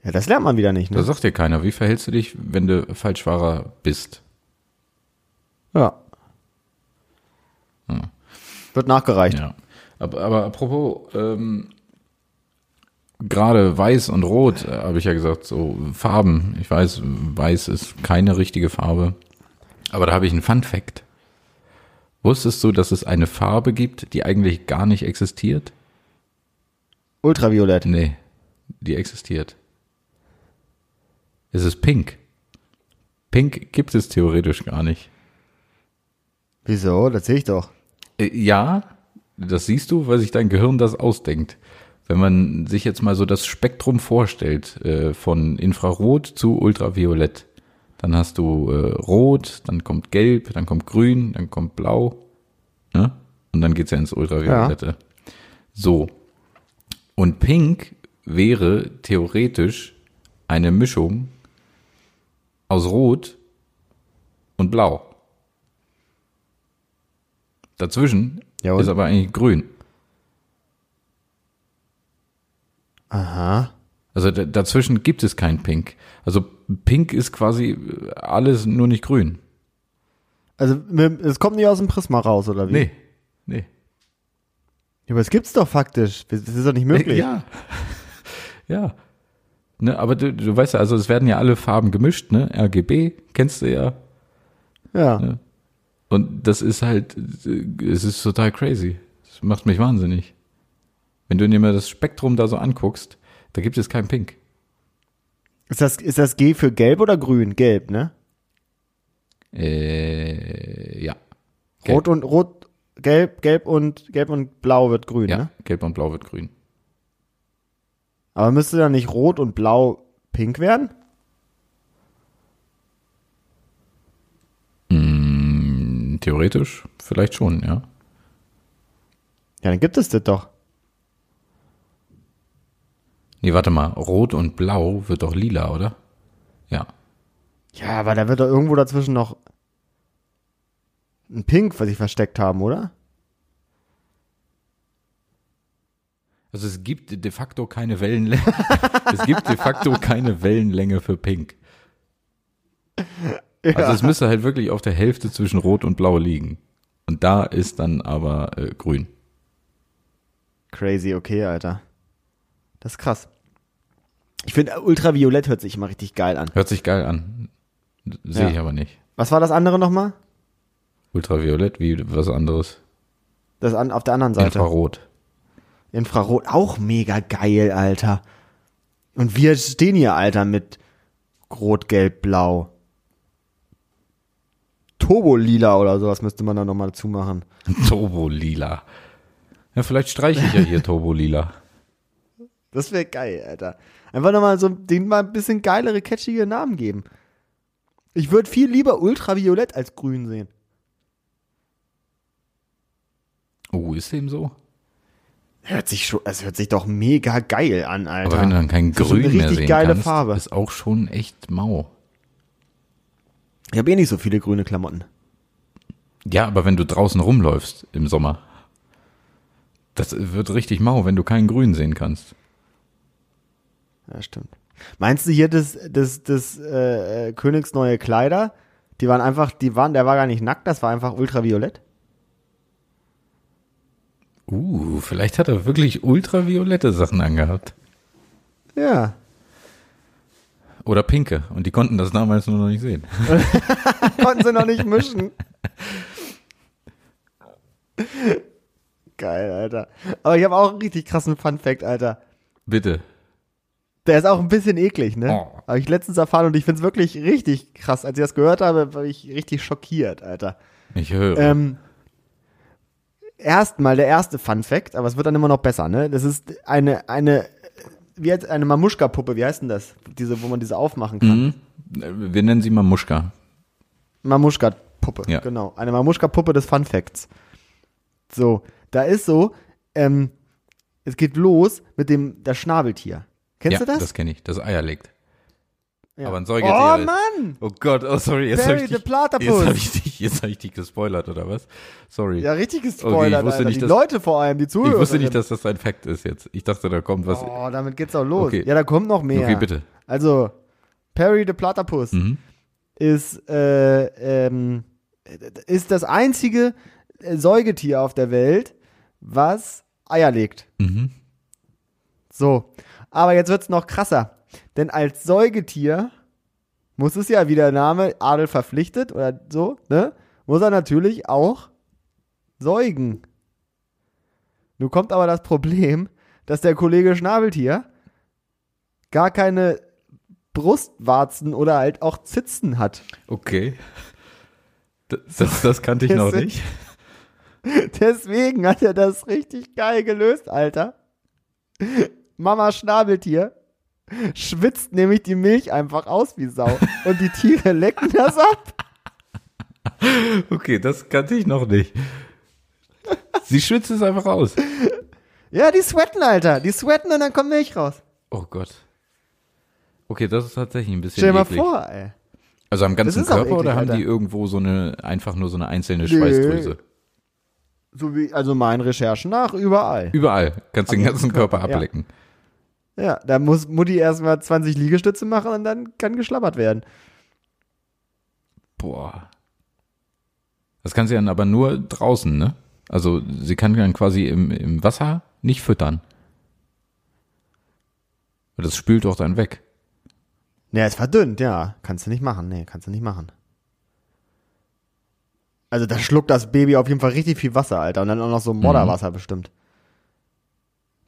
Ja, das lernt man wieder nicht, Da ne? sagt dir keiner, wie verhältst du dich, wenn du Falschfahrer bist? Ja. Hm. Wird nachgereicht. Ja. Aber, aber apropos, ähm, gerade weiß und rot, äh, habe ich ja gesagt, so Farben. Ich weiß, weiß ist keine richtige Farbe. Aber da habe ich einen Fun Fact. Wusstest du, dass es eine Farbe gibt, die eigentlich gar nicht existiert? Ultraviolett. Nee, die existiert. Es ist pink. Pink gibt es theoretisch gar nicht. Wieso? Das sehe ich doch. Äh, Ja, das siehst du, weil sich dein Gehirn das ausdenkt. Wenn man sich jetzt mal so das Spektrum vorstellt, äh, von Infrarot zu Ultraviolett, dann hast du äh, Rot, dann kommt Gelb, dann kommt Grün, dann kommt Blau, ne? Und dann geht's ja ins Ultraviolette. So. Und Pink wäre theoretisch eine Mischung aus Rot und Blau. Dazwischen Ja, ist aber eigentlich grün. Aha. Also dazwischen gibt es kein Pink. Also Pink ist quasi äh, alles nur nicht grün. Also, es kommt nicht aus dem Prisma raus, oder wie? Nee, nee. Ja, aber es gibt's doch faktisch. Das ist doch nicht möglich. Ja. ja. Ne, aber du, du weißt ja, also es werden ja alle Farben gemischt, ne? RGB, kennst du ja. Ja. Ja. Und das ist halt, es ist total crazy. Das macht mich wahnsinnig. Wenn du dir mal das Spektrum da so anguckst, da gibt es kein Pink. Ist das, ist das G für gelb oder grün? Gelb, ne? Äh, ja. Gelb. Rot und rot, gelb, gelb und gelb und blau wird grün, Ja, ne? gelb und blau wird grün. Aber müsste dann nicht rot und blau pink werden? Theoretisch vielleicht schon, ja. Ja, dann gibt es das doch. Nee, warte mal, rot und blau wird doch lila, oder? Ja. Ja, aber da wird doch irgendwo dazwischen noch ein Pink, was sie versteckt haben, oder? Also es gibt de facto keine Wellenlänge. es gibt de facto keine Wellenlänge für Pink. Ja. Also es müsste halt wirklich auf der Hälfte zwischen Rot und Blau liegen. Und da ist dann aber äh, Grün. Crazy, okay, Alter. Das ist krass. Ich finde, Ultraviolett hört sich immer richtig geil an. Hört sich geil an. Sehe Ja. ich aber nicht. Was war das andere nochmal? Ultraviolett, wie was anderes. Das an, auf der anderen Seite. Infrarot. Infrarot, auch mega geil, Alter. Und wir stehen hier, Alter, mit Rot, Gelb, Blau. Turbolila oder sowas müsste man da nochmal dazu machen. Turbolila. Ja, vielleicht streiche ich ja hier Turbolila. Das wäre geil, Alter. Einfach nochmal so, denen mal ein bisschen geilere, catchige Namen geben. Ich würde viel lieber Ultraviolett als Grün sehen. Oh, ist dem so? Hört sich schon, es hört sich doch mega geil an, Alter. Aber wenn du dann kein Grün mehr richtig sehen geile kannst, Farbe. ist auch schon echt mau. Ich habe eh nicht so viele grüne Klamotten. Ja, aber wenn du draußen rumläufst im Sommer, das wird richtig mau, wenn du kein Grün sehen kannst. Ja, stimmt. Meinst du hier das, das, das äh, Königs neue Kleider? Die waren einfach, die waren, der war gar nicht nackt, das war einfach ultraviolett. Uh, vielleicht hat er wirklich ultraviolette Sachen angehabt. Ja. Oder pinke. Und die konnten das damals nur noch nicht sehen. Konnten sie noch nicht mischen. Geil, Alter. Aber ich habe auch einen richtig krassen Fun-Fact, Alter. Bitte. Der ist auch ein bisschen eklig, ne? Oh. Habe ich letztens erfahren und ich find's wirklich richtig krass. Als ich das gehört habe, war ich richtig schockiert, Alter. Ich höre. Ähm, erstmal der erste Fun Fact, aber es wird dann immer noch besser, ne? Das ist eine, eine, wie heißt eine Mamuschka-Puppe, wie heißt denn das? Diese, wo man diese aufmachen kann. Mhm. Wir nennen sie Mamuschka. Mamuschka-Puppe, Ja. genau. Eine Mamuschka-Puppe des Fun Facts. So, da ist so, ähm, es geht los mit dem, das Schnabeltier. Kennst ja, du das? das kenne ich. Das Eier legt. Ja. aber ein Säugetier Oh ist- Mann! Oh Gott, oh sorry, jetzt Barry habe ich, the dich- Platypus. jetzt hab ich dich, jetzt habe ich dich gespoilert oder was? Sorry. Ja, richtig gespoilert, wusste Alter. nicht, die dass- Leute vor allem, die Zuhörer. ich wusste nicht, dass das ein Fact ist jetzt. Ich dachte, da kommt was. Oh, damit geht's auch los. Okay. Ja, da kommt noch mehr. Okay, bitte. Also, Perry the Platypus Mhm. ist, äh, ähm, ist das einzige äh, Säugetier auf der Welt, was Eier legt. Mhm. So. Aber jetzt wird's noch krasser. Denn als Säugetier muss es ja, wie der Name Adel verpflichtet oder so, ne? Muss er natürlich auch säugen. Nun kommt aber das Problem, dass der Kollege Schnabeltier gar keine Brustwarzen oder halt auch Zitzen hat. Okay. Das, das, das kannte ich noch nicht. Deswegen hat er das richtig geil gelöst, Alter. Mama Schnabeltier schwitzt nämlich die Milch einfach aus wie Sau. Und die Tiere lecken das ab. Okay, das kannte ich noch nicht. Sie schwitzt es einfach aus. Ja, die sweaten, Alter. Die sweaten und dann kommt Milch raus. Oh Gott. Okay, das ist tatsächlich ein bisschen Stell dir mal eklig. vor, ey. Also am ganzen Körper eklig, oder haben Alter. die irgendwo so eine, einfach nur so eine einzelne. Schweißdrüse? So wie, also meinen Recherchen nach, überall. Überall. Kannst den Am ganzen ganzen Körper Körper, ablecken. Ja, da muss Mutti erstmal 20 Liegestütze machen und dann kann geschlabbert werden. Boah. Das kann sie dann aber nur draußen, ne? Also sie kann dann quasi im, im Wasser nicht füttern. Das spült doch dann weg. Ja, ist verdünnt, ja. Kannst du nicht machen. Nee, kannst du nicht machen. Also da schluckt das Baby auf jeden Fall richtig viel Wasser, Alter. Und dann auch noch so Modderwasser bestimmt.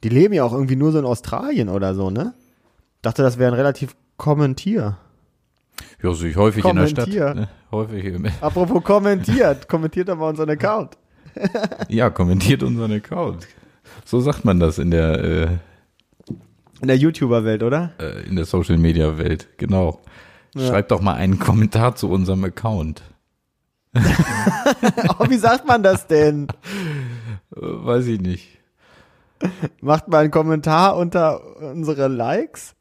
Die leben ja auch irgendwie nur so in Australien oder so, ne? Dachte, das wäre ein relativ common Tier. Ja, sehe ich häufig in der Stadt. Kommentier. Ne? Häufig. Im, Apropos kommentiert. kommentiert doch mal unseren Account. ja, kommentiert unseren Account. So sagt man das in der, äh, In der YouTuber-Welt, oder? äh, in der Social Media Welt. Genau. Ja. Schreibt doch mal einen Kommentar zu unserem Account. Oh, wie sagt man das denn? Weiß ich nicht. Macht mal einen Kommentar unter unsere Likes?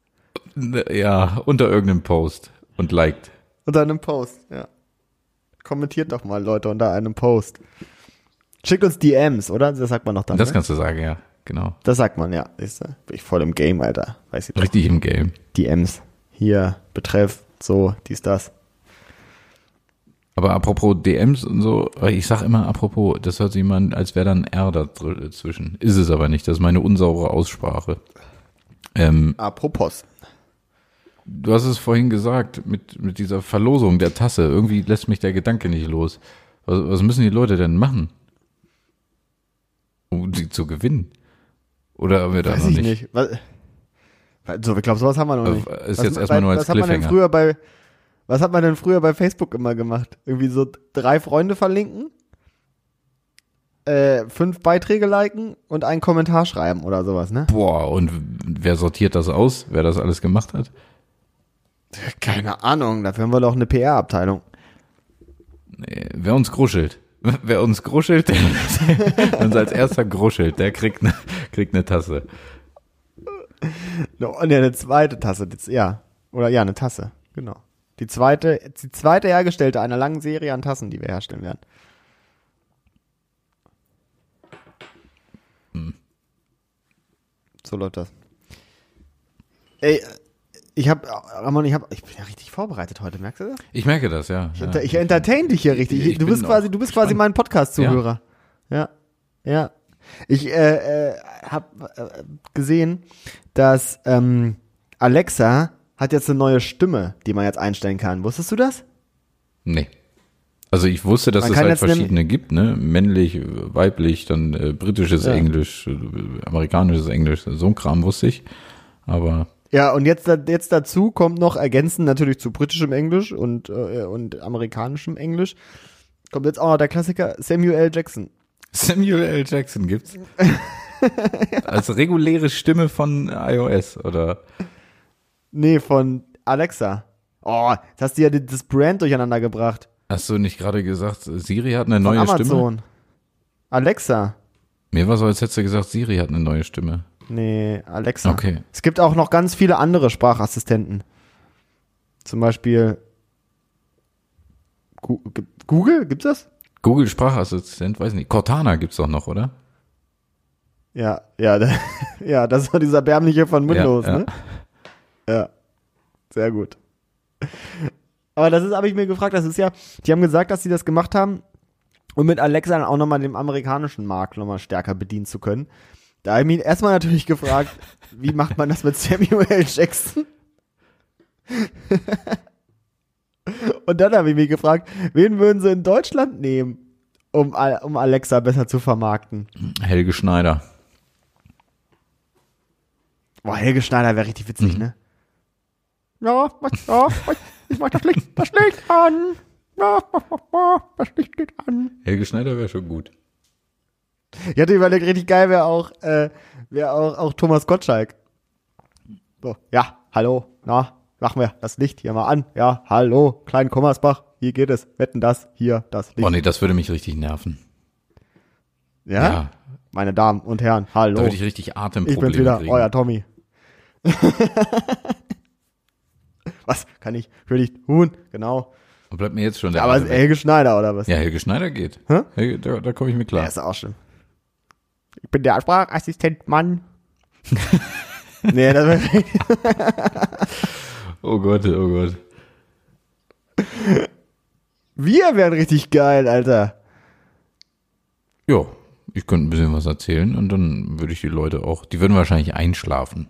Ja, unter irgendeinem Post und liked. Unter einem Post, ja. Kommentiert doch mal, Leute, unter einem Post. Schickt uns DMs, oder? Das sagt man noch dann. Das ne? kannst du sagen, ja. Genau. das sagt man, ja. Siehst du? Bin ich voll im Game, Alter. Weiß ich doch. Richtig im Game. DMs. Hier, Betreff, so, dies, das. Aber apropos DMs und so, ich sag immer apropos, das hört sich immer an, als wäre da ein R dazwischen. Ist es aber nicht, das ist meine unsaure Aussprache. Ähm, Apropos. du hast es vorhin gesagt, mit, mit dieser Verlosung der Tasse, irgendwie lässt mich der Gedanke nicht los. Was, was müssen die Leute denn machen? Um sie zu gewinnen? Oder haben wir da Weiß noch ich nicht? nicht. Was, so, ich glaube, sowas haben wir noch nicht. ist was, jetzt erstmal nur als was hat man denn Cliffhanger. früher bei Was hat man denn früher bei Facebook immer gemacht? Irgendwie so drei Freunde verlinken, äh, fünf Beiträge liken und einen Kommentar schreiben oder sowas, ne? Boah, und wer sortiert das aus, wer das alles gemacht hat? Keine Ahnung, dafür haben wir doch eine PR-Abteilung. Nee, wer uns gruschelt. Wer uns gruschelt, der, uns als erster gruschelt, der kriegt eine kriegt eine Tasse. No, Und ja, eine zweite Tasse, ja. Oder ja, eine Tasse, genau. Die zweite, die zweite hergestellte einer langen Serie an Tassen, die wir herstellen werden. So läuft das. Ey, ich hab, Ramon, ich hab, ich bin ja richtig vorbereitet heute, merkst du das? Ich merke das, ja. Ich, ja. ich entertain dich hier richtig. Ich du bin bist quasi, du bist quasi mein Podcast-Zuhörer. Ja. ja. Ich äh, äh, habe äh, gesehen, dass ähm, Alexa hat jetzt eine neue Stimme, die man jetzt einstellen kann. Wusstest du das? Nee. Also ich wusste, dass Man es halt verschiedene gibt, ne? Männlich, weiblich, dann äh, britisches Ja. Englisch, äh, amerikanisches Englisch, so ein Kram wusste ich. Aber Ja, und jetzt, jetzt dazu kommt noch ergänzend natürlich zu britischem Englisch und, äh, und amerikanischem Englisch, kommt jetzt auch noch der Klassiker Samuel L. Jackson. Samuel L. Jackson gibt's. Als reguläre Stimme von iOS, oder? Nee, von Alexa. Oh, jetzt hast du ja das Brand durcheinander gebracht. Hast du nicht gerade gesagt, Siri hat eine Von neue Stimme? Amazon. Alexa. Mir war so, als hättest du gesagt, Siri hat eine neue Stimme. Nee, Alexa. Okay. Es gibt auch noch ganz viele andere Sprachassistenten. Zum Beispiel Google, gibt's das? Google Sprachassistent, weiß nicht. Cortana gibt's doch noch, oder? Ja, ja, ja, das war dieser erbärmliche von Windows, Ja, ja. ne? Ja. Sehr gut. Aber das ist, habe ich mir gefragt, das ist ja, die haben gesagt, dass sie das gemacht haben, um mit Alexa dann auch nochmal den amerikanischen Markt nochmal stärker bedienen zu können. Da habe ich mich erstmal natürlich gefragt, wie macht man das mit Samuel L. Jackson? Und dann habe ich mich gefragt, wen würden sie in Deutschland nehmen, um, Al- um Alexa besser zu vermarkten? Helge Schneider. Boah, Helge Schneider wäre richtig witzig, Mhm. ne? Ja, was, ja, ich mach das Licht, das Licht an. Ja, das Licht geht an. Helge Schneider wäre schon gut. Ich hatte überlegt, richtig geil wäre auch, äh, wäre auch, auch Thomas Gottschalk. So, ja, hallo, na, machen wir das Licht hier mal an. Ja, hallo, Klein Kommersbach, hier geht es. Wetten das, hier, das Licht. Oh nee, das würde mich richtig nerven. ja? ja. Meine Damen und Herren, Da hallo. würde ich richtig Ich Atemprobleme bin's wieder, kriegen. euer Tommy. was kann ich für dich tun? Genau. Und bleibt mir jetzt schon der Aber weg. Helge Schneider oder was? Ja, Helge Schneider geht. Hä? Helge, da, da komme ich mit Ja, klar. ist auch schlimm. Ich bin der Sprachassistent, Mann. nee, das wär, Oh Gott, oh Gott. Wir wären richtig geil, Alter. Ja, ich könnte ein bisschen was erzählen und dann würde ich die Leute auch, die würden wahrscheinlich einschlafen.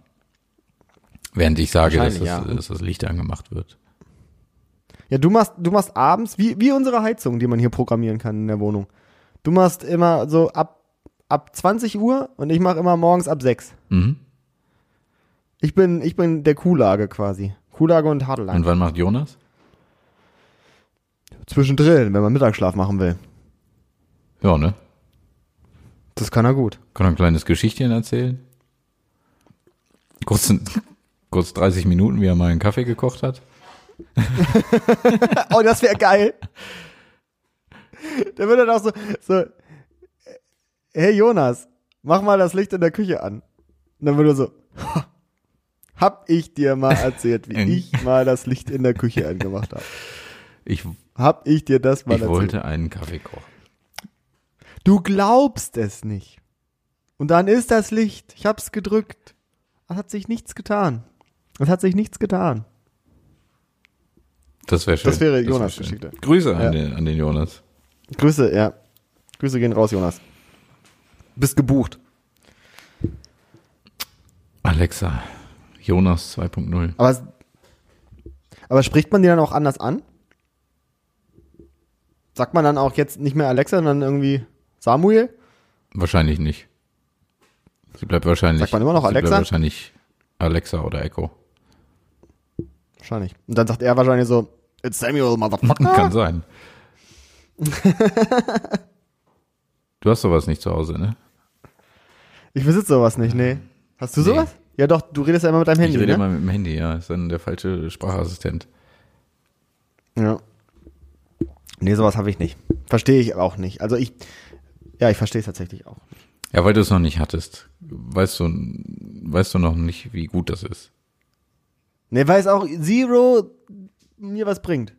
Während ich sage, dass das, ja. dass das Licht angemacht wird. Ja, du machst, du machst abends, wie, wie unsere Heizung, die man hier programmieren kann in der Wohnung. Du machst immer so ab, ab 20 Uhr und ich mache immer morgens ab 6. Mhm. Ich bin, ich bin der Kuhlage quasi. Kuhlage und Hartlein. Und wann macht Jonas? Zwischendrin, wenn man Mittagsschlaf machen will. Ja, ne? Das kann er gut. Kann er ein kleines Geschichtchen erzählen? Kurz, kurz 30 Minuten, wie er mal einen Kaffee gekocht hat. Oh, das wäre geil. Der würde dann auch so, so, hey Jonas, mach mal das Licht in der Küche an. Und dann würde er so, hab ich dir mal erzählt, wie ich mal das Licht in der Küche angemacht habe. Ich, Hab ich dir das mal ich erzählt? wollte einen Kaffee kochen. Du glaubst es nicht. Und dann ist das Licht. Ich hab's gedrückt. Es hat sich nichts getan. Es hat sich nichts getan. Das wäre schön. Das wäre wär Jonas schön. Geschichte. Grüße an, Ja. den, an den Jonas. Grüße, ja. Grüße gehen raus, Jonas. Bist gebucht. Alexa, Jonas 2.0. Aber, aber spricht man die dann auch anders an? Sagt man dann auch jetzt nicht mehr Alexa, sondern irgendwie Samuel? Wahrscheinlich nicht. Sie bleibt wahrscheinlich. Sagt man immer noch sie Alexa? Bleibt wahrscheinlich Alexa oder Echo. Wahrscheinlich. Und dann sagt er wahrscheinlich so, It's Samuel, motherfucker. Kann sein. du hast sowas nicht zu Hause, ne? Ich besitze sowas nicht, nee. Hast du Nee. sowas? Ja doch, du redest ja immer mit deinem Handy, ich rede ne? immer mit dem Handy, ja. Ist dann der falsche Sprachassistent. Ja. Nee, sowas habe ich nicht. Verstehe ich auch nicht. Also ich, ja, ich verstehe es tatsächlich auch. Ja, weil du es noch nicht hattest. Weißt du, weißt du noch nicht, wie gut das ist. Nee, weil es auch Zero mir was bringt.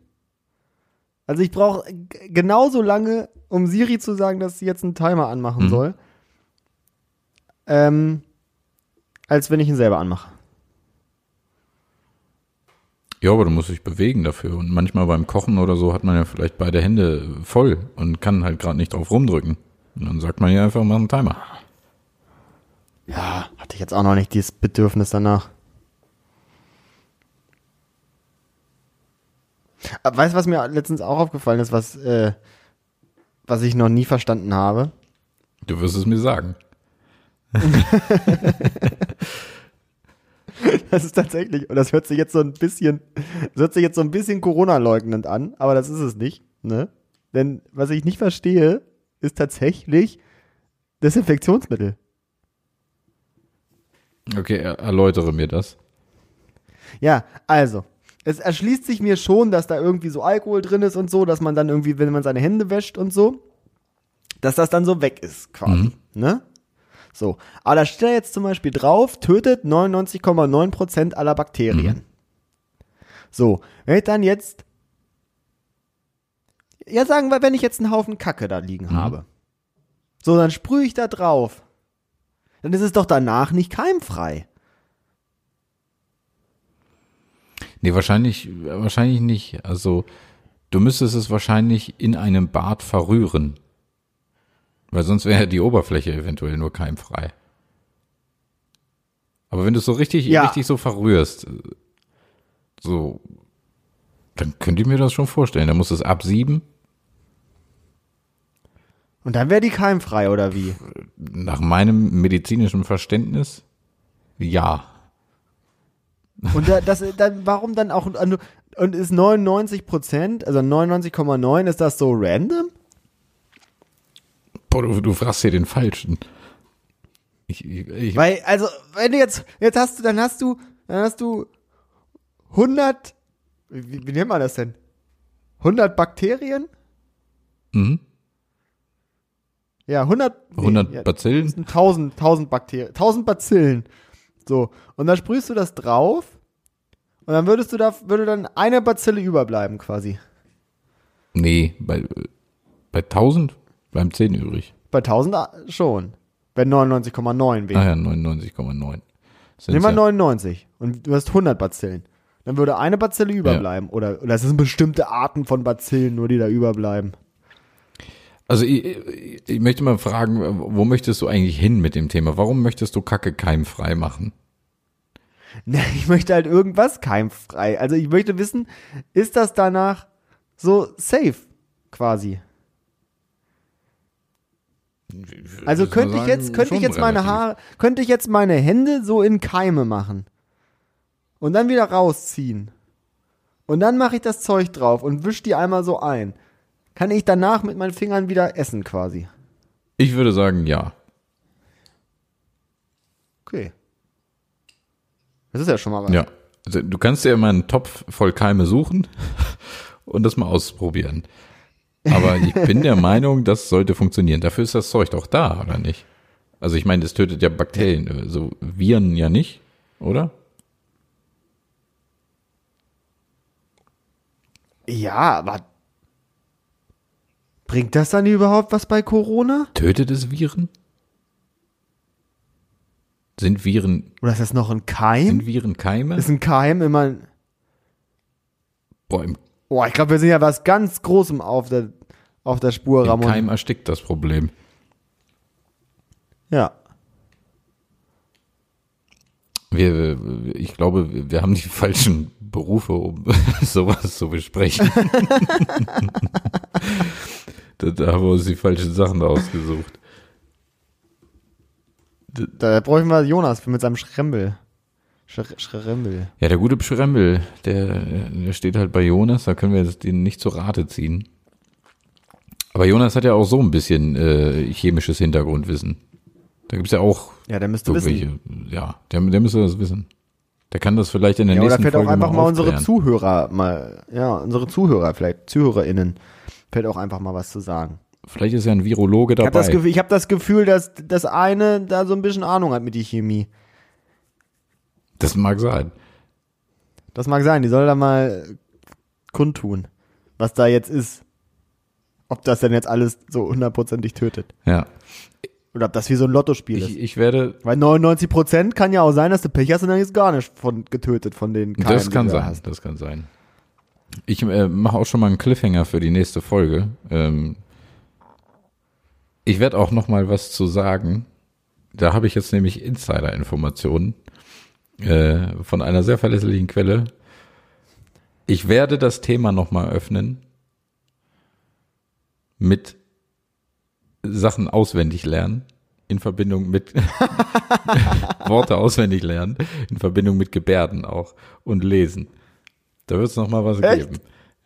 Also ich brauche genauso lange, um Siri zu sagen, dass sie jetzt einen Timer anmachen Mhm. soll, ähm, als wenn ich ihn selber anmache. Ja, aber du musst dich bewegen dafür. Und manchmal beim Kochen oder so hat man ja vielleicht beide Hände voll und kann halt gerade nicht drauf rumdrücken. Und dann sagt man ja einfach, mach einen Timer. Ja, hatte ich jetzt auch noch nicht dieses Bedürfnis danach. Aber weißt du, was mir letztens auch aufgefallen ist, was, äh, was ich noch nie verstanden habe? Du wirst es mir sagen. Das ist tatsächlich, und das hört sich jetzt so ein bisschen, das hört sich jetzt so ein bisschen Corona-leugnend an, aber das ist es nicht, ne? Denn was ich nicht verstehe, ist tatsächlich Desinfektionsmittel. Okay, er erläutere mir das. Ja, also, es erschließt sich mir schon, dass da irgendwie so Alkohol drin ist und so, dass man dann irgendwie, wenn man seine Hände wäscht und so, dass das dann so weg ist, quasi, ne? So, aber da steht da jetzt zum Beispiel drauf, tötet 99,9% aller Bakterien. So, wenn ich dann jetzt, ja sagen wir, wenn ich jetzt einen Haufen Kacke da liegen habe, so, dann sprühe ich da drauf, dann ist es doch danach nicht keimfrei. Nee, wahrscheinlich, wahrscheinlich nicht. Also, du müsstest es wahrscheinlich in einem Bad verrühren. Weil sonst wäre die Oberfläche eventuell nur keimfrei. Aber wenn du es so richtig, Ja. richtig so verrührst, so, dann könnt ihr mir das schon vorstellen. Da muss es absieben. Und dann wäre die keimfrei, oder wie? Nach meinem medizinischen Verständnis, ja. Und da, das, dann, warum dann auch, und ist 99 Prozent, also 99,9, ist das so random? Boah, du, du fragst hier den Falschen. Ich, ich, ich, Weil, also, wenn du jetzt, jetzt hast du, dann hast du, dann hast du 100, wie, wie nennt man das denn? 100 Bakterien? mhm. Ja, 100, nee, 100 ja, Bazillen? sind 1000, 1000 Bakterien, 1000 Bazillen. So. Und dann sprühst du das drauf und dann würdest du da, würde dann eine Bazille überbleiben quasi. Nee, bei, bei 1000 bleiben 10 übrig. Bei 1000 schon. Wenn 99,9 wäre. Ah ja, 99,9. Sind's Nehmen wir ja. 99 und du hast 100 Bazillen. Dann würde eine Bazille überbleiben. Oder, oder es sind bestimmte Arten von Bazillen, nur die da überbleiben. Also ich, ich, möchte mal fragen, wo möchtest du eigentlich hin mit dem Thema? Warum möchtest du Kacke keimfrei machen? Ne, ich möchte halt irgendwas keimfrei. Also ich möchte wissen, ist das danach so safe quasi? Also könnte ich jetzt, könnte ich jetzt meine. Haare, könnte ich jetzt meine Hände so in Keime machen und dann wieder rausziehen und dann mache ich das Zeug drauf und wisch die einmal so ein. Kann ich danach mit meinen Fingern wieder essen quasi? Ich würde sagen, ja. Okay. Das ist ja schon mal was. Ja. Also du kannst dir mal einen Topf voll Keime suchen und das mal ausprobieren. Aber ich bin der Meinung, das sollte funktionieren. Dafür ist das Zeug doch da, oder nicht? Also ich meine, das tötet ja Bakterien, also Viren ja nicht, oder? Ja, aber bringt das dann überhaupt was bei Corona? Tötet es Viren? Sind Viren, Oder ist das noch ein Keim? sind Viren Keime? Ist ein Keim immer. Boah, im Boah, ich glaube, wir sind ja was ganz Großem auf der, auf der Spur, Im Ramon. Keim erstickt das Problem. Ja. Wir, ich glaube, wir haben die falschen Berufe, um sowas zu besprechen. da, da haben wir uns die falschen Sachen ausgesucht. Da bräuchten wir Jonas für mit seinem Schrembel. Sch Schrembel. Ja, der gute Schrembel, der, der steht halt bei Jonas, da können wir jetzt den nicht zur Rate ziehen. Aber Jonas hat ja auch so ein bisschen äh, chemisches Hintergrundwissen. Da gibt's ja auch Ja, der müsste wissen. ja, der, der müsste das wissen. Der kann das vielleicht in der Ja, oder nächsten fällt Folge auch einfach mal unsere. Zuhörer mal, ja, unsere Zuhörer, vielleicht ZuhörerInnen, fällt auch einfach mal was zu sagen. Vielleicht ist ja ein Virologe Ich habe dabei. das, Gefühl- ich hab das Gefühl, dass das eine da so ein bisschen Ahnung hat mit die Chemie. das mag sein. Das mag sein, die soll da mal kundtun, was da jetzt ist. Ob das denn jetzt alles so hundertprozentig tötet. Ja. Oder ob das wie so ein Lottospiel ist. Ich, ich werde, Weil 99 Prozent kann ja auch sein, dass du Pech hast und dann ist gar nicht von getötet von den Keimen, das kann sein, hast. das kann sein. Ich äh, mache auch schon mal einen Cliffhanger für die nächste Folge. Ähm, ich werde auch noch mal was zu sagen. Da habe ich jetzt nämlich Insider-Informationen äh, von einer sehr verlässlichen Quelle. Ich werde das Thema noch mal öffnen mit Sachen auswendig lernen in Verbindung mit Worte auswendig lernen in Verbindung mit Gebärden auch und lesen. Da wird es noch mal was Echt? geben.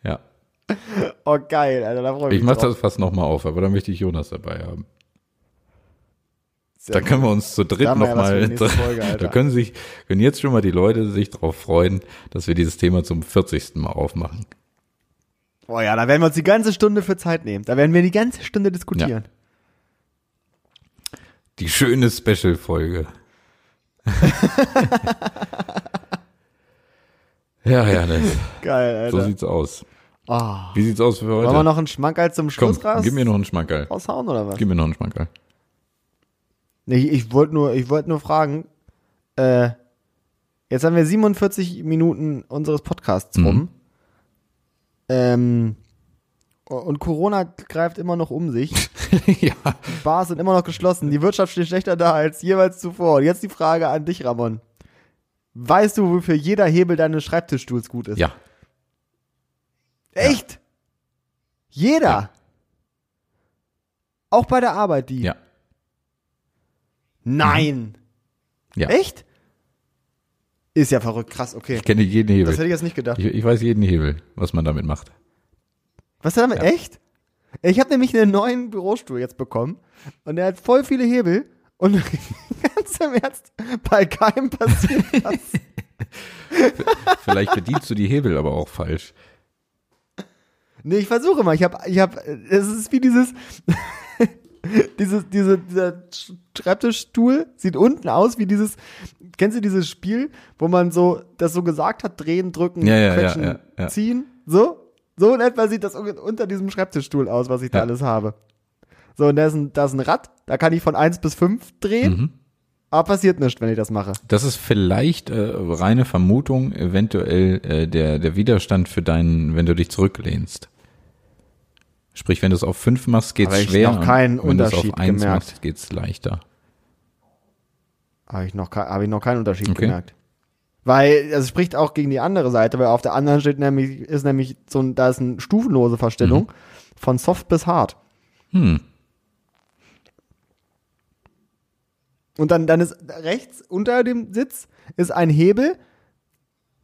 Ja, Oh geil, Alter, da freue ich ich mich mache drauf. das fast noch mal auf, aber da möchte ich Jonas dabei haben. Sehr Da können wir uns zu dritt haben wir noch ja Folge, da können sich, können jetzt schon mal die Leute sich darauf freuen, dass wir dieses Thema zum 40. Mal aufmachen. Oh ja, da werden wir uns die ganze Stunde für Zeit nehmen. Da werden wir die ganze Stunde diskutieren. Die schöne Special-Folge. ja, Janis, Geil, so Alter. sieht's aus. Ah. Wie sieht's aus für heute? Wollen wir noch einen Schmankerl zum Komm, Schluss raus, gib mir noch einen Schmankerl. raushauen oder was? Gib mir noch einen Schmankerl. Ich ich wollte nur, ich wollte nur fragen, äh, jetzt haben wir 47 Minuten unseres Podcasts Mhm. rum. Ähm, und Corona greift immer noch um sich. ja. Die Bars sind immer noch geschlossen. Die Wirtschaft steht schlechter da als jeweils zuvor. Und jetzt die Frage an dich, Ramon. Weißt du, wofür jeder Hebel deines Schreibtischstuhls gut ist? Ja. Echt? Jeder? Ja. Auch bei der Arbeit, die? Ja. Nein. Ja. Echt? Ist ja verrückt, krass, okay. Ich kenne jeden Das Hebel. hätte ich jetzt nicht gedacht. Ich, ich weiß jeden Hebel, was man damit macht. Was damit? Ja. Echt? Ich habe nämlich einen neuen Bürostuhl jetzt bekommen und der hat voll viele Hebel und ganz im Ernst, bei keinem passiert was. Vielleicht bedienst du die Hebel aber auch falsch. Nee, ich versuche mal. Ich habe, ich habe, es ist wie dieses, dieses, diese, dieser Schreibtischstuhl sieht unten aus wie dieses, kennst du dieses Spiel, wo man so, das so gesagt hat, drehen, drücken, Ja, ja, quetschen, ja. ziehen, so? So in etwa sieht das unter diesem Schreibtischstuhl aus, was ich da Ja. alles habe. So, und da ist ein, da ist ein Rad, da kann ich von eins bis fünf drehen, Mhm. aber passiert nichts, wenn ich das mache. Das ist vielleicht äh, reine Vermutung, eventuell äh, der, der Widerstand für deinen, wenn du dich zurücklehnst. Sprich, wenn du es auf fünf machst, geht's Aber ich schwer. noch keinen wenn du es Unterschied auf eins gemerkt. machst, geht's leichter. Habe ich noch, habe ich noch keinen Unterschied Okay. gemerkt. Weil es spricht auch gegen die andere Seite, weil auf der anderen steht nämlich, ist nämlich so ein, da ist eine stufenlose Verstellung von soft bis hart. Hm. Und dann, dann ist rechts unter dem Sitz ist ein Hebel,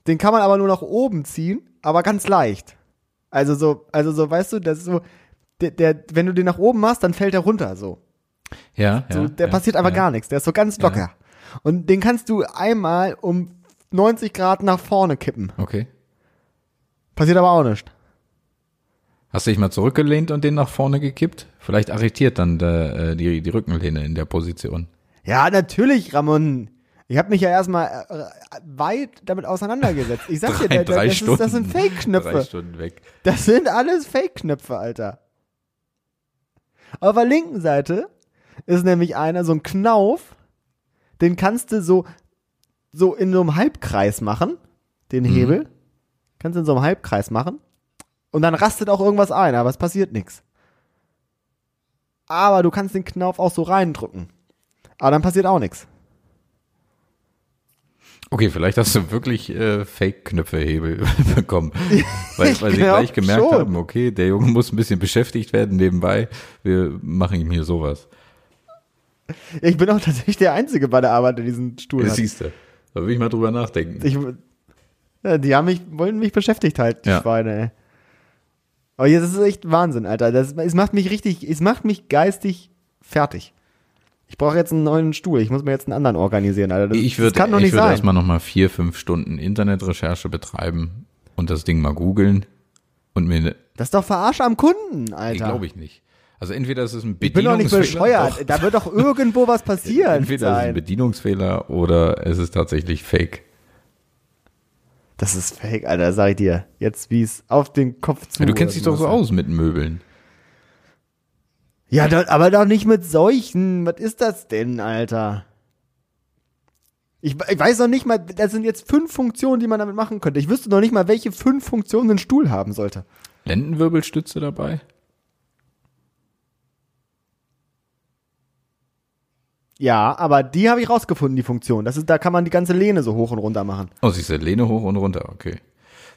den kann man aber nur nach oben ziehen, aber ganz leicht. Also so, also so, weißt du, das ist so, der, der, wenn du den nach oben machst, dann fällt er runter, so. Ja, So, ja, der ja, passiert einfach ja. gar nichts. Der ist so ganz locker. Und den kannst du einmal um 90 Grad nach vorne kippen. Okay. Passiert aber auch nicht. Hast du dich mal zurückgelehnt und den nach vorne gekippt? Vielleicht arretiert dann der, äh, die, die Rückenlehne in der Position. Ja, natürlich, Ramon. Ich habe mich ja erstmal äh, weit damit auseinandergesetzt. Ich sag dir, Drei, der, drei das, Stunden. ist, das sind Drei Fake-Knöpfe. Stunden weg. Das sind alles Fake-Knöpfe, Alter. Auf der linken Seite ist nämlich einer, so ein Knauf, den kannst du so, so in so einem Halbkreis machen, den Mhm. Hebel. Kannst du in so einem Halbkreis machen. Und dann rastet auch irgendwas ein, aber es passiert nichts. Aber du kannst den Knopf auch so reindrücken. Aber dann passiert auch nichts. Okay, vielleicht hast du wirklich äh, Fake-Knöpfehebel bekommen. Weil, Ich weil sie gleich gemerkt schon. haben, okay, der Junge muss ein bisschen beschäftigt werden nebenbei. Wir machen ihm hier sowas. Ich bin auch tatsächlich der Einzige bei der Arbeit, der diesen Stuhl Das hat. siehst du. Da will ich mal drüber nachdenken. Ich, ja, die haben mich, wollen mich beschäftigt halten, die Ja. Schweine, ey. Aber jetzt ist es echt Wahnsinn, Alter. Das, es macht mich richtig, es macht mich geistig fertig. Ich brauche jetzt einen neuen Stuhl. Ich muss mir jetzt einen anderen organisieren, Alter. Das, ich das würde kann doch ich nicht würde sein. erstmal nochmal vier, fünf Stunden Internetrecherche betreiben und das Ding mal googeln und mir, Das ist doch Verarsche am Kunden, nee, Alter. glaube ich nicht. Also entweder ist es ein Ich bin doch nicht Bedienungsfehler, bescheuert. Da wird doch irgendwo was passieren. entweder ist es ein sein. Bedienungsfehler oder es ist tatsächlich Fake. Das ist fake, Alter, sag ich dir. Jetzt, wie es auf den Kopf zu. Ja, du kennst dich doch so aus mit Möbeln. Ja, doch, aber doch nicht mit solchen. Was ist das denn, Alter? Ich, ich weiß noch nicht mal, das sind jetzt fünf Funktionen, die man damit machen könnte. Ich wüsste noch nicht mal, welche fünf Funktionen ein Stuhl haben sollte. Lendenwirbelstütze dabei? Ja, aber die habe ich rausgefunden, die Funktion. Das ist, da kann man die ganze Lehne so hoch und runter machen. Oh, siehst du, Lehne hoch und runter, okay.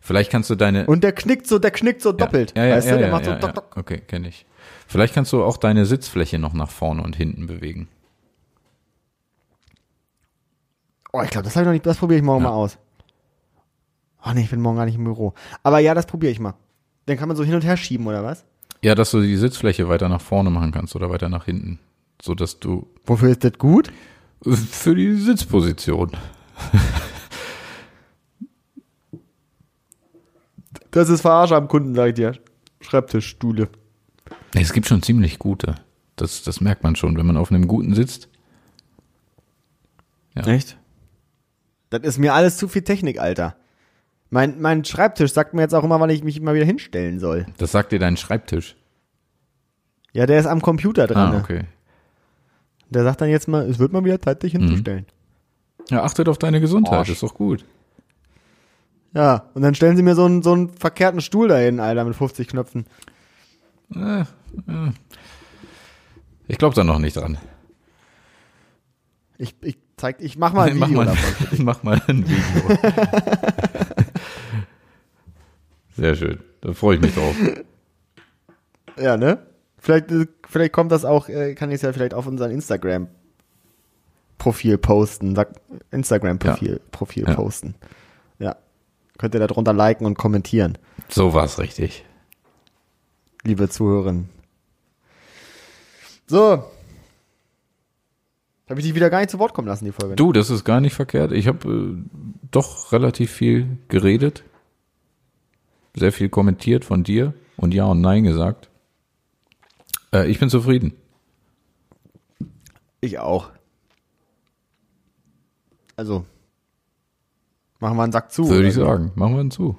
Vielleicht kannst du deine. Und der knickt so, der knickt so doppelt. Ja, ja, weißt ja, du, der ja, macht so ja, dock, ja. dock. Okay, kenne ich. Vielleicht kannst du auch deine Sitzfläche noch nach vorne und hinten bewegen. Oh, ich glaube, das habe ich noch nicht, das probiere ich morgen Ja. mal aus. Oh nee, ich bin morgen gar nicht im Büro. Aber ja, das probiere ich mal. Dann kann man so hin und her schieben, oder was? Ja, dass du die Sitzfläche weiter nach vorne machen kannst oder weiter nach hinten. So dass du Wofür ist das gut? für die Sitzposition. Das ist Verarsche am Kunden, sag ich dir. Schreibtischstühle. Es gibt schon ziemlich gute. Das, das merkt man schon, wenn man auf einem guten sitzt. Ja. Echt? Das ist mir alles zu viel Technik, Alter. Mein, mein Schreibtisch sagt mir jetzt auch immer, wann ich mich mal wieder hinstellen soll. Das sagt dir dein Schreibtisch. Ja, der ist am Computer dran. Ah, okay. Der sagt dann jetzt mal, es wird mal wieder Zeit, dich hinzustellen. Ja, achtet auf deine Gesundheit, ist doch gut. Ja, und dann stellen sie mir so einen, so einen verkehrten Stuhl dahin, Alter, mit 50 Knöpfen. Äh, äh. Ich glaube da noch nicht dran. Ich, ich zeig, ich mach mal ein mach, Video mal, davon. mach mal ein Video. Sehr schön. Da freue ich mich drauf. Ja, ne? Vielleicht, äh, vielleicht kommt das auch, äh, kann ich es ja vielleicht auf unseren Instagram-Profil posten. Sag, Instagram-Profil Profil Ja. posten. Ja. Könnt ihr da drunter liken und kommentieren, So war's richtig. liebe Zuhörerinnen. So. Habe ich dich wieder gar nicht zu Wort kommen lassen, die Folge. Du, das ist gar nicht verkehrt. Ich habe äh, doch relativ viel geredet. Sehr viel kommentiert von dir und Ja und Nein gesagt. Äh, ich bin zufrieden. Ich auch. Also. Machen wir einen Sack zu. Würde ich wie? sagen. Machen wir ihn zu.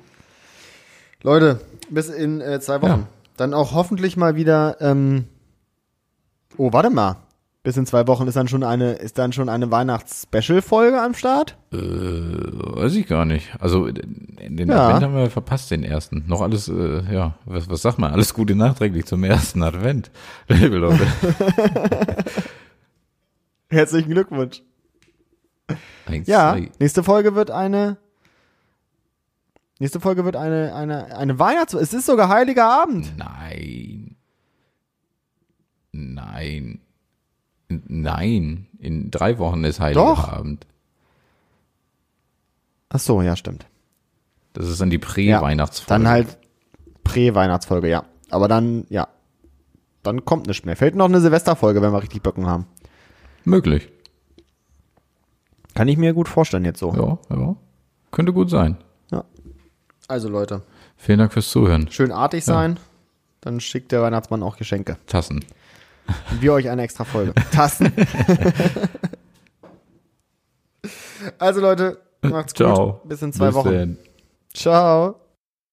Leute, bis in äh, zwei Wochen. Ja. Dann auch hoffentlich mal wieder. Ähm, oh, warte mal. Bis in zwei Wochen ist dann schon eine, ist dann schon eine Weihnachts-Special-Folge am Start. Äh, weiß ich gar nicht. Also den den Ja. Advent haben wir verpasst, den ersten. Noch alles, äh, ja, was, was sagt man? Alles Gute nachträglich zum ersten Advent. Liebe Leute. Herzlichen Glückwunsch. Eins, Ja, zwei. nächste Folge wird eine. Nächste Folge wird eine, eine, eine Weihnachts-. Es ist sogar Heiliger Abend. Nein. Nein. Nein. In drei Wochen ist Heiliger Doch. Abend. Ach so, ja, stimmt. Das ist dann die Prä-Weihnachtsfolge. Dann halt Prä-Weihnachtsfolge, ja. Aber dann, ja. Dann kommt nichts mehr. Fällt noch eine Silvesterfolge, wenn wir richtig Böcken haben. Möglich. Kann ich mir gut vorstellen jetzt so. Ja, ja. Könnte gut sein. Ja. Also Leute, Vielen Dank fürs Zuhören. schön artig sein. Dann schickt der Weihnachtsmann auch Geschenke. Tassen. Und wir euch eine extra Folge. Tassen. also Leute, macht's Ciao. gut. Bis in zwei Bis Wochen. denn. Ciao.